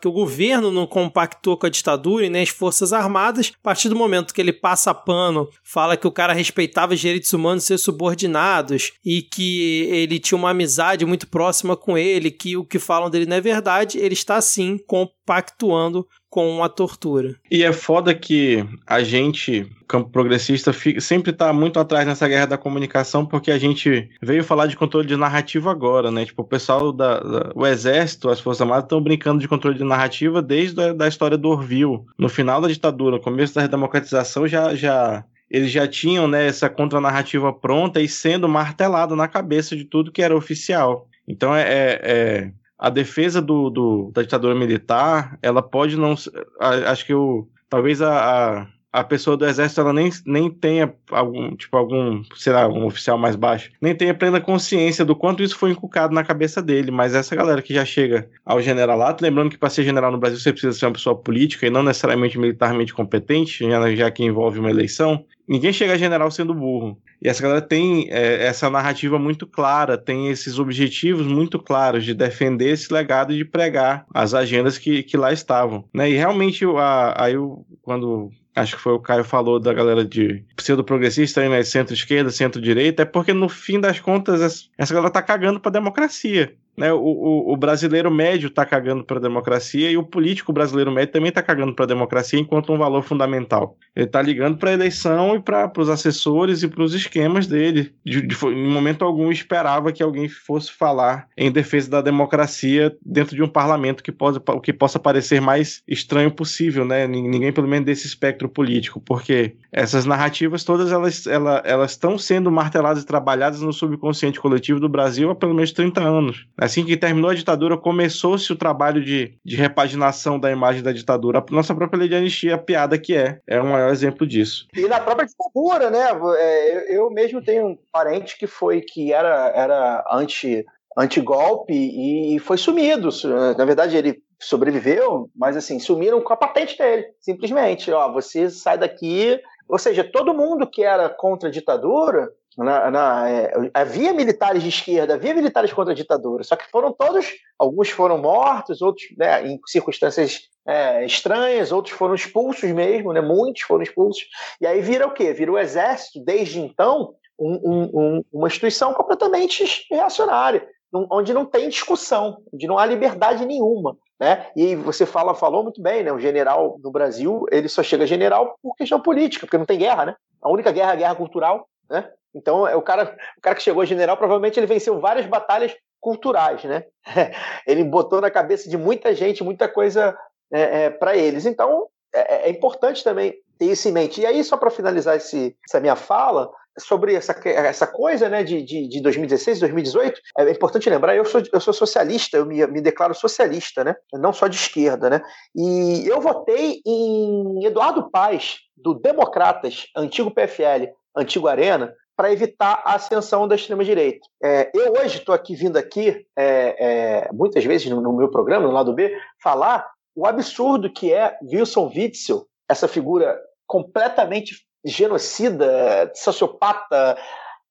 que o governo não compactou com a ditadura e nem as forças armadas, a partir do momento que ele passa pano, fala que o cara respeitava os direitos humanos ser subordinados e que ele tinha uma amizade muito próxima com ele, que o que falam dele não é verdade, ele está sim compactuando com a tortura. E é foda que a gente, campo progressista, fica, sempre tá muito atrás nessa guerra da comunicação, porque a gente veio falar de controle de narrativa agora, né? Tipo, o pessoal da, da o exército, as forças armadas estão brincando de controle de narrativa desde a da história do Orville. No final da ditadura, no começo da redemocratização, já, já eles já tinham né, essa contranarrativa pronta e sendo martelada na cabeça de tudo que era oficial. Então é, é, é a defesa do, do, da ditadura militar, ela pode não. Acho que o, talvez a, a, a, pessoa do exército ela nem, nem tenha algum, tipo, algum, sei lá, um oficial mais baixo, nem tenha plena consciência do quanto isso foi inculcado na cabeça dele. Mas essa galera que já chega ao generalato, lembrando que para ser general no Brasil você precisa ser uma pessoa política e não necessariamente militarmente competente, já, que envolve uma eleição. Ninguém chega a general sendo burro. E essa galera tem é, essa narrativa muito clara, tem esses objetivos muito claros de defender esse legado e de pregar as agendas que, que lá estavam. Né? E realmente, a, aí, quando acho que foi o Caio falou da galera de pseudo-progressista, né, centro-esquerda, centro-direita, é porque no fim das contas essa galera tá cagando pra democracia. Né, o, o, o, brasileiro médio está cagando para a democracia e o político brasileiro médio também está cagando para a democracia enquanto um valor fundamental. Ele está ligando para a eleição e para os assessores e para os esquemas dele. De, de, em momento algum esperava que alguém fosse falar em defesa da democracia dentro de um parlamento que, pode, que possa parecer mais estranho possível, né? Ninguém pelo menos desse espectro político, porque essas narrativas todas elas elas, estão sendo marteladas e trabalhadas no subconsciente coletivo do Brasil há pelo menos 30 anos. Assim que terminou a ditadura, começou-se o trabalho de, de repaginação da imagem da ditadura. A nossa própria lei de anistia, a piada que é, é o maior exemplo disso. E na própria ditadura, né? É, eu mesmo tenho um parente que foi que era, era anti anti-golpe e foi sumido. Na verdade, ele sobreviveu, mas assim, sumiram com a patente dele, simplesmente. Ó, você sai daqui. Ou seja, todo mundo que era contra a ditadura na, na, é, havia militares de esquerda, havia militares contra a ditadura, só que foram todos, alguns foram mortos, outros né, em circunstâncias é, estranhas, outros foram expulsos mesmo, né, muitos foram expulsos. E aí vira o quê? Vira o exército, desde então, um, um, uma instituição completamente reacionária, onde não tem discussão, onde não há liberdade nenhuma. Né? E você fala, falou muito bem, né? O general no Brasil, ele só chega general por questão política, porque não tem guerra, né? A única guerra é a guerra cultural, né? Então, é o cara, o cara que chegou a general, provavelmente ele venceu várias batalhas culturais, né? Ele botou na cabeça de muita gente muita coisa é, é, para eles. Então, é, é, importante também ter isso em mente. E aí, só para finalizar esse, essa minha fala, sobre essa, essa coisa né, de, de, de 2016, 2018, é importante lembrar, eu sou, eu sou socialista, eu me, me declaro socialista, né, não só de esquerda. Né, e eu votei em Eduardo Paes, do Democratas, antigo PFL, antigo Arena, para evitar a ascensão da extrema-direita. É, eu hoje estou aqui vindo aqui, é, é, muitas vezes no, no, meu programa, no lado B, falar o absurdo que é Wilson Witzel, essa figura completamente genocida, sociopata,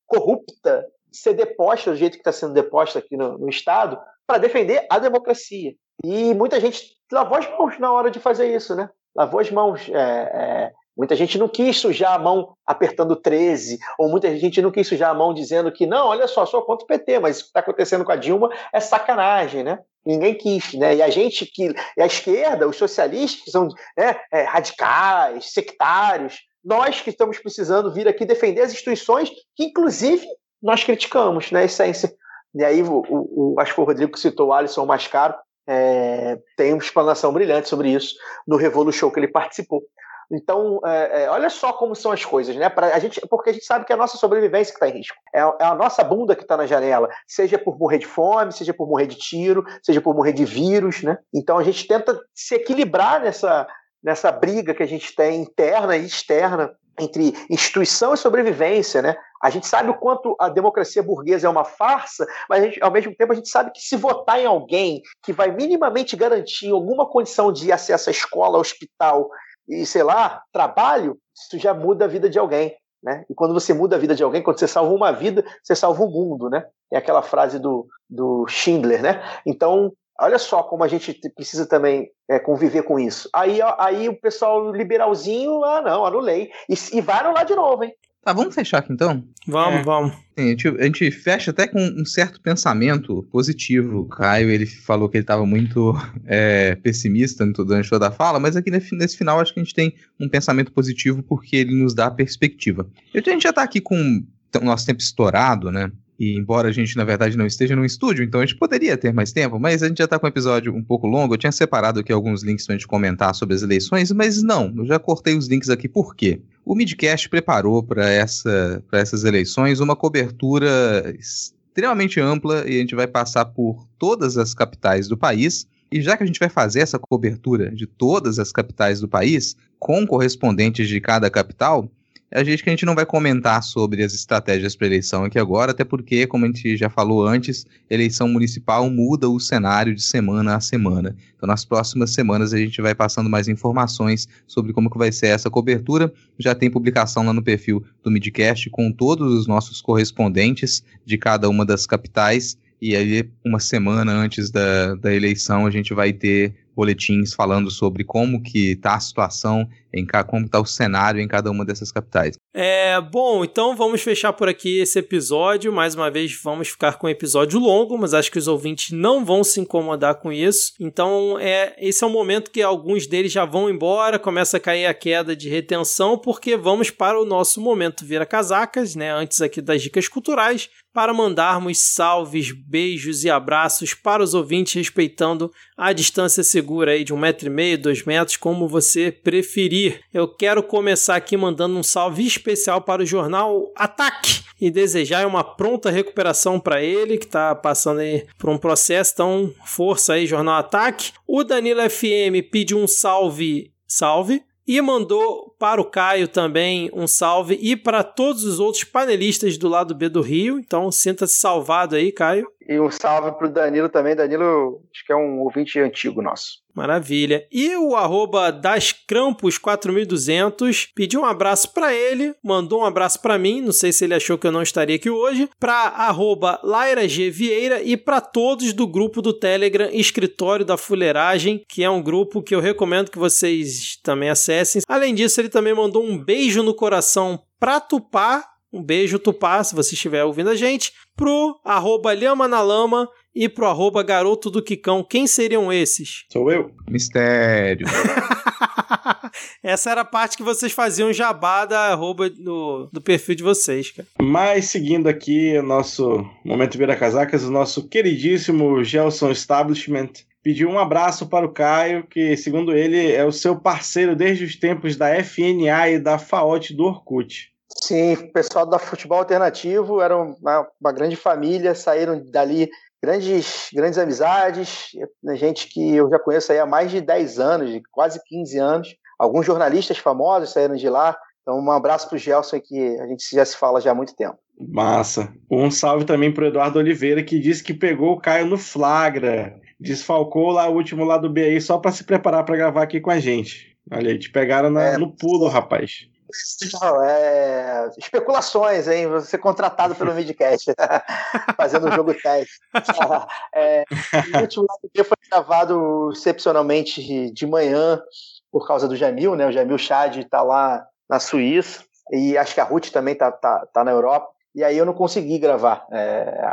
corrupta, ser deposta do jeito que está sendo deposta aqui no, no Estado, para defender a democracia. E muita gente lavou as mãos na hora de fazer isso, né? Lavou as mãos. É, é, Muita gente não quis sujar a mão apertando 13, ou muita gente não quis sujar a mão dizendo que não, olha só, sou contra o PT, mas isso que está acontecendo com a Dilma é sacanagem, né? Ninguém quis, né? E a gente que. E a esquerda, os socialistas, que são né, é, radicais, sectários, nós que estamos precisando vir aqui defender as instituições que, inclusive, nós criticamos, né? Essência. E aí, o, o, o, acho que o Rodrigo citou o Alisson Mascaro, é, tem uma explanação brilhante sobre isso no Revolu Show que ele participou. Então, é, é, olha só como são as coisas, né? Pra, a gente, porque a gente sabe que é a nossa sobrevivência que está em risco. É, é, a nossa bunda que está na janela, seja por morrer de fome, seja por morrer de tiro, seja por morrer de vírus, né? Então a gente tenta se equilibrar nessa, nessa briga que a gente tem interna e externa entre instituição e sobrevivência, né? A gente sabe o quanto a democracia burguesa é uma farsa, mas gente, ao mesmo tempo a gente sabe que se votar em alguém que vai minimamente garantir alguma condição de acesso à escola, ao hospital e, sei lá, trabalho, isso já muda a vida de alguém. Né? E quando você muda a vida de alguém, quando você salva uma vida, você salva o mundo, né? É aquela frase do, do Schindler, né? Então, olha só como a gente precisa também é, conviver com isso. Aí, aí o pessoal liberalzinho, ah, não, anulei. E, e vai anular de novo, hein? Tá, vamos fechar aqui então? Vamos, é. vamos. a, gente, a gente fecha até com um certo pensamento positivo. O Caio, ele falou que ele estava muito é, pessimista durante toda a fala, mas aqui nesse, nesse, final acho que a gente tem um pensamento positivo porque ele nos dá perspectiva. A gente já está aqui com o nosso tempo estourado, né? E embora a gente, na verdade, não esteja no estúdio, então a gente poderia ter mais tempo, mas a gente já está com um episódio um pouco longo. Eu tinha separado aqui alguns links para a gente comentar sobre as eleições, mas não, eu já cortei os links aqui por quê? O Midcast preparou para essa, essas eleições uma cobertura extremamente ampla e a gente vai passar por todas as capitais do país. E já que a gente vai fazer essa cobertura de todas as capitais do país, com correspondentes de cada capital, a gente que a gente não vai comentar sobre as estratégias para eleição aqui agora, até porque, como a gente já falou antes, eleição municipal muda o cenário de semana a semana. Então, nas próximas semanas a gente vai passando mais informações sobre como que vai ser essa cobertura. Já tem publicação lá no perfil do Midcast com todos os nossos correspondentes de cada uma das capitais. E aí, uma semana antes da, da eleição, a gente vai ter boletins falando sobre como que está a situação, em como está o cenário em cada uma dessas capitais. É, bom, então vamos fechar por aqui esse episódio. Mais uma vez, vamos ficar com um episódio longo, mas acho que os ouvintes não vão se incomodar com isso. Então, é, esse é o momento que alguns deles já vão embora, começa a cair a queda de retenção, porque vamos para o nosso momento vira casacas, né? Antes aqui das dicas culturais para mandarmos salves, beijos e abraços para os ouvintes, respeitando a distância segura aí de um metro e meio, dois metros, como você preferir. Eu quero começar aqui mandando um salve especial para o jornal Ataque e desejar uma pronta recuperação para ele, que está passando aí por um processo, então força aí, jornal Ataque. O Danilo FM pediu um salve, salve e mandou para o Caio também um salve e para todos os outros panelistas do lado B do Rio. Então sinta-se salvado aí, Caio. E um salve para o Danilo também. Danilo, acho que é um ouvinte antigo nosso. Maravilha. E o arroba dascrampos4200 pediu um abraço para ele, mandou um abraço para mim, não sei se ele achou que eu não estaria aqui hoje, para arroba Laira G. Vieira e para todos do grupo do Telegram Escritório da Fuleiragem, que é um grupo que eu recomendo que vocês também acessem. Além disso, ele também mandou um beijo no coração para Tupá, um beijo, Tupá, se você estiver ouvindo a gente. Pro arroba Lhama na Lama e pro arroba Garoto do Quicão. Quem seriam esses? Sou eu. Mistério. Essa era a parte que vocês faziam jabá da arroba do, do perfil de vocês, cara. Mas seguindo aqui o nosso Momento Vira Casacas, o nosso queridíssimo Gelson Establishment pediu um abraço para o Caio, que, segundo ele, é o seu parceiro desde os tempos da FNA e da FAOT do Orkut. Sim, o pessoal da futebol alternativo era uma, uma grande família, saíram dali grandes, grandes amizades, gente que eu já conheço aí há mais de 10 anos, quase 15 anos. Alguns jornalistas famosos saíram de lá. Então, um abraço para o Gelson, que a gente já se fala já há muito tempo. Massa. Um salve também para Eduardo Oliveira, que disse que pegou o Caio no flagra. Desfalcou lá o último lado B aí só para se preparar para gravar aqui com a gente. Olha aí, te pegaram na, é. no pulo, rapaz. Não, é... especulações, hein? Você contratado pelo Midcast, fazendo um jogo teste. é, o último dia foi gravado excepcionalmente de manhã por causa do Jamil, né? O Jamil Chad está lá na Suíça e acho que a Ruth também tá, tá, tá na Europa. E aí eu não consegui gravar,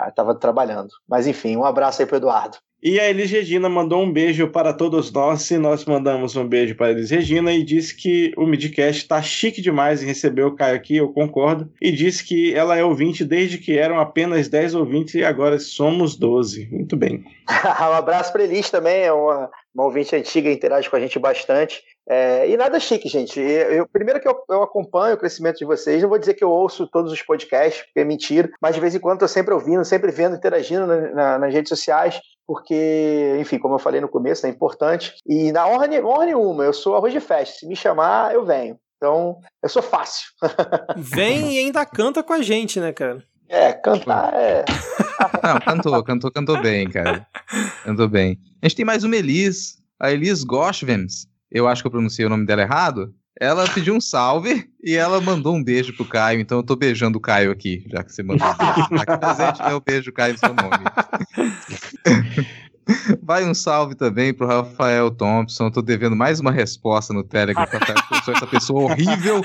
estava é, trabalhando. Mas enfim, um abraço aí pro Eduardo. E a Elis Regina mandou um beijo para todos nós, e nós mandamos um beijo para a Elis Regina e disse que o Midcast está chique demais em receber o Caio aqui, eu concordo. E disse que ela é ouvinte desde que eram apenas 10 ouvintes e agora somos 12. Muito bem. um abraço para Elis também, é uma, uma ouvinte antiga, interage com a gente bastante. É, e nada chique, gente. Eu, primeiro que eu, eu, acompanho o crescimento de vocês, não vou dizer que eu ouço todos os podcasts, porque é mentira, mas de vez em quando estou sempre ouvindo, sempre vendo, interagindo na, na, nas redes sociais, porque, enfim, como eu falei no começo, é importante. E na honra, honra nenhuma, eu sou arroz de festa. Se me chamar, eu venho. Então, eu sou fácil. Vem e ainda canta com a gente, né, cara? É, cantar é. Não, cantou, cantou, cantou bem, cara. Cantou bem. A gente tem mais uma Elis, a Elis Goshvems eu acho que eu pronunciei o nome dela errado. Ela pediu um salve e ela mandou um beijo pro Caio, então eu tô beijando o Caio aqui, já que você mandou um beijo. Aqui presente, né? Eu beijo o Caio seu nome. Vai um salve também pro Rafael Thompson. Tô devendo mais uma resposta no Telegram pra sou essa pessoa horrível.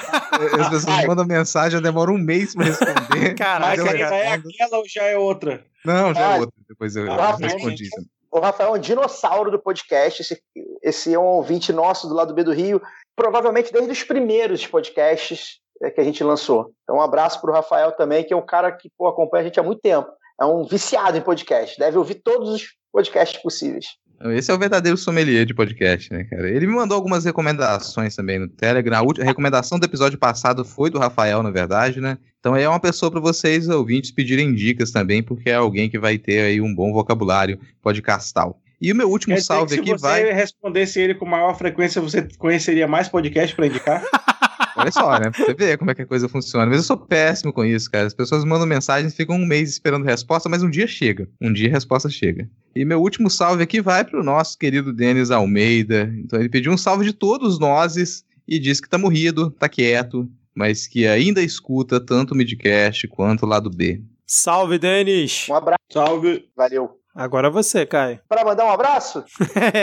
As pessoas mandam mensagem, eu demoro um mês pra responder. Caraca, mas é aquela ou já é outra? Não, já é outra. Depois eu, eu respondi. O Rafael é um dinossauro do podcast. Esse, esse é um ouvinte nosso do lado B do Rio, provavelmente desde os primeiros podcasts é, que a gente lançou. Então, um abraço para o Rafael também, que é um cara que pô, acompanha a gente há muito tempo. É um viciado em podcast. Deve ouvir todos os podcasts possíveis. Esse é o verdadeiro sommelier de podcast, né, cara? Ele me mandou algumas recomendações também no Telegram. A, última, a recomendação do episódio passado foi do Rafael, na verdade, né? Então é uma pessoa para vocês, ouvintes, pedirem dicas também, porque é alguém que vai ter aí um bom vocabulário podcastal. E o meu último Quer salve aqui vai. Se você respondesse ele com maior frequência, você conheceria mais podcast para indicar? Olha só, né? Pra você ver como é que a coisa funciona. Mas eu sou péssimo com isso, cara. As pessoas mandam mensagens, ficam um mês esperando resposta, mas um dia chega. Um dia a resposta chega. E meu último salve aqui vai pro nosso querido Denis Almeida. Então ele pediu um salve de todos nós e disse que tá morrido, tá quieto, mas que ainda escuta tanto o Midcast quanto o lado B. Salve, Denis! Um abraço. Salve. Valeu. Agora você, Caio. Para mandar um abraço?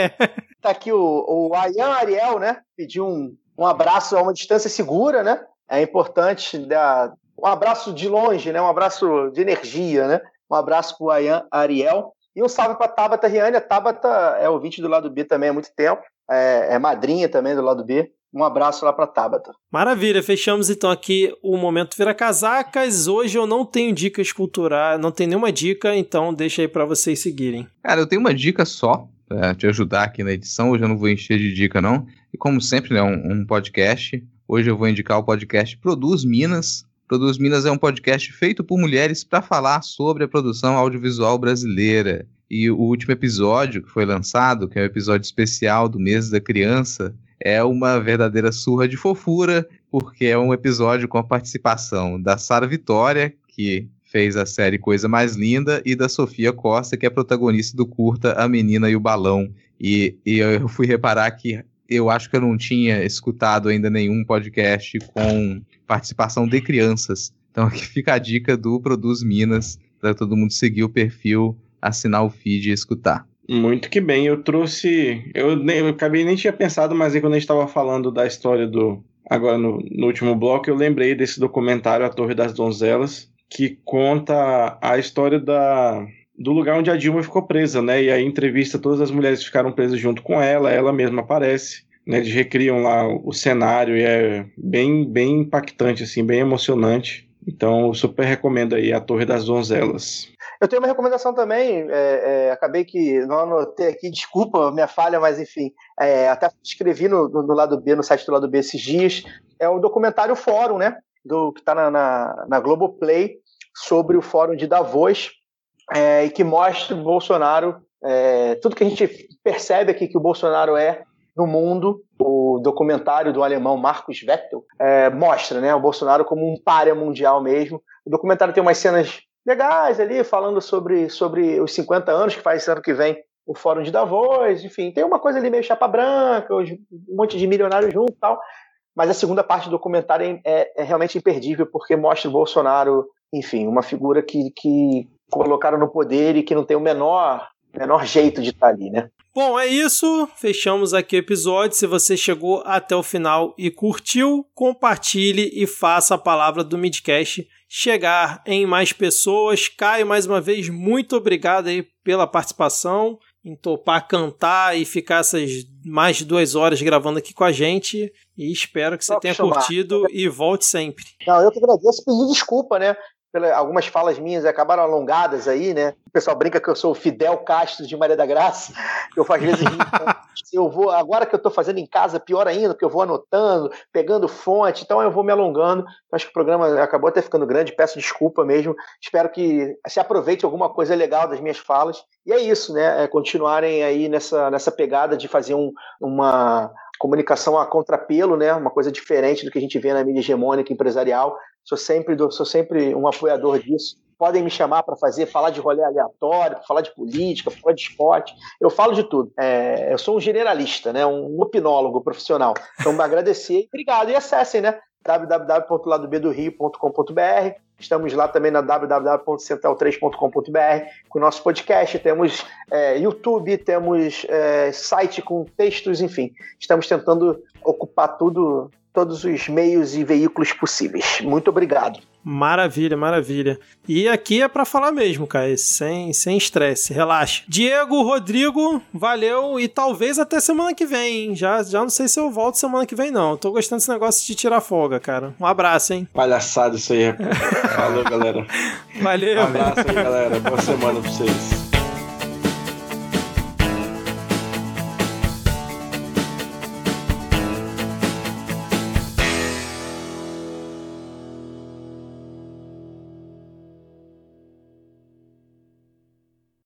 tá aqui o, o Ayan Ariel, né? Pediu um, um abraço a uma distância segura, né? É importante dar um abraço de longe, né? Um abraço de energia, né? Um abraço pro Ayan Ariel. E um salve para Tabata Riane. A Tabata é ouvinte do lado B também há muito tempo. É, é madrinha também do lado B. Um abraço lá para Tabata. Maravilha, fechamos então aqui o Momento Vira Casacas. Hoje eu não tenho dicas culturais, não tenho nenhuma dica, então deixa aí para vocês seguirem. Cara, eu tenho uma dica só pra te ajudar aqui na edição. Hoje eu não vou encher de dica, não. E como sempre, né, um, um podcast. Hoje eu vou indicar o podcast Produz Minas. Produz Minas é um podcast feito por mulheres para falar sobre a produção audiovisual brasileira. E o último episódio que foi lançado, que é o episódio especial do mês da criança, é uma verdadeira surra de fofura, porque é um episódio com a participação da Sara Vitória, que fez a série Coisa Mais Linda, e da Sofia Costa, que é protagonista do curta A Menina e o Balão. E, e eu fui reparar que eu acho que eu não tinha escutado ainda nenhum podcast com participação de crianças. Então aqui fica a dica do Produz Minas, para todo mundo seguir o perfil, assinar o feed e escutar. Muito que bem, eu trouxe. Eu, nem, eu acabei nem tinha pensado, mas aí quando a gente estava falando da história do. Agora no, no último bloco, eu lembrei desse documentário A Torre das Donzelas, que conta a história da, do lugar onde a Dilma ficou presa, né? E aí entrevista todas as mulheres ficaram presas junto com ela, ela mesma aparece, né? Eles recriam lá o cenário e é bem, bem impactante, assim, bem emocionante. Então, eu super recomendo aí A Torre das Donzelas. Eu tenho uma recomendação também, é, é, acabei que não anotei aqui, desculpa minha falha, mas enfim, é, até escrevi no, no, no, lado B, no site do lado B esses dias, é o documentário Fórum, né, do, que está na, na, na Globoplay, sobre o Fórum de Davos, é, e que mostra o Bolsonaro, é, tudo que a gente percebe aqui que o Bolsonaro é no mundo, o documentário do alemão Marcos Vettel é, mostra né, o Bolsonaro como um párea mundial mesmo. O documentário tem umas cenas legais ali, falando sobre, sobre os 50 anos que faz esse ano que vem o Fórum de Davos, enfim, tem uma coisa ali meio chapa branca, um monte de milionários junto e tal, mas a segunda parte do documentário é, é, realmente imperdível, porque mostra o Bolsonaro, enfim, uma figura que, que colocaram no poder e que não tem o menor, menor jeito de estar ali, né? Bom, é isso. Fechamos aqui o episódio. Se você chegou até o final e curtiu, compartilhe e faça a palavra do Midcast chegar em mais pessoas. Caio, mais uma vez, muito obrigado aí pela participação, em topar cantar e ficar essas mais de duas horas gravando aqui com a gente. E espero que você tenha chamar. curtido e volte sempre. Não, eu que agradeço. Pedir desculpa, né? Algumas falas minhas acabaram alongadas aí, né? O pessoal brinca que eu sou o Fidel Castro de Maria da Graça. Eu às vezes eu vou agora que eu estou fazendo em casa, pior ainda, porque eu vou anotando, pegando fonte, então eu vou me alongando. Acho que o programa acabou até ficando grande, peço desculpa mesmo. Espero que se aproveite alguma coisa legal das minhas falas. E é isso, né? É continuarem aí nessa, nessa pegada de fazer um, uma comunicação a contrapelo, né? Uma coisa diferente do que a gente vê na mídia hegemônica empresarial. Sou sempre, sou sempre um apoiador disso. Podem me chamar para fazer, falar de rolê aleatório, falar de política, falar de esporte. Eu falo de tudo. É, eu sou um generalista, né? um opinólogo profissional. Então, me agradecer. Obrigado. E acessem, né? www.ladobdorio.com.br. Estamos lá também na www.central3.com.br com o nosso podcast. Temos é, YouTube, temos é, site com textos, enfim. Estamos tentando ocupar tudo todos os meios e veículos possíveis. Muito obrigado. Maravilha, maravilha. E aqui é para falar mesmo, cara, sem sem estresse, relaxa. Diego, Rodrigo, valeu e talvez até semana que vem, hein? Já, já não sei se eu volto semana que vem não. Tô gostando desse negócio de tirar folga, cara. Um abraço, hein? Palhaçada isso aí. Falou, galera. Valeu. Um abraço aí, galera. Boa semana pra vocês.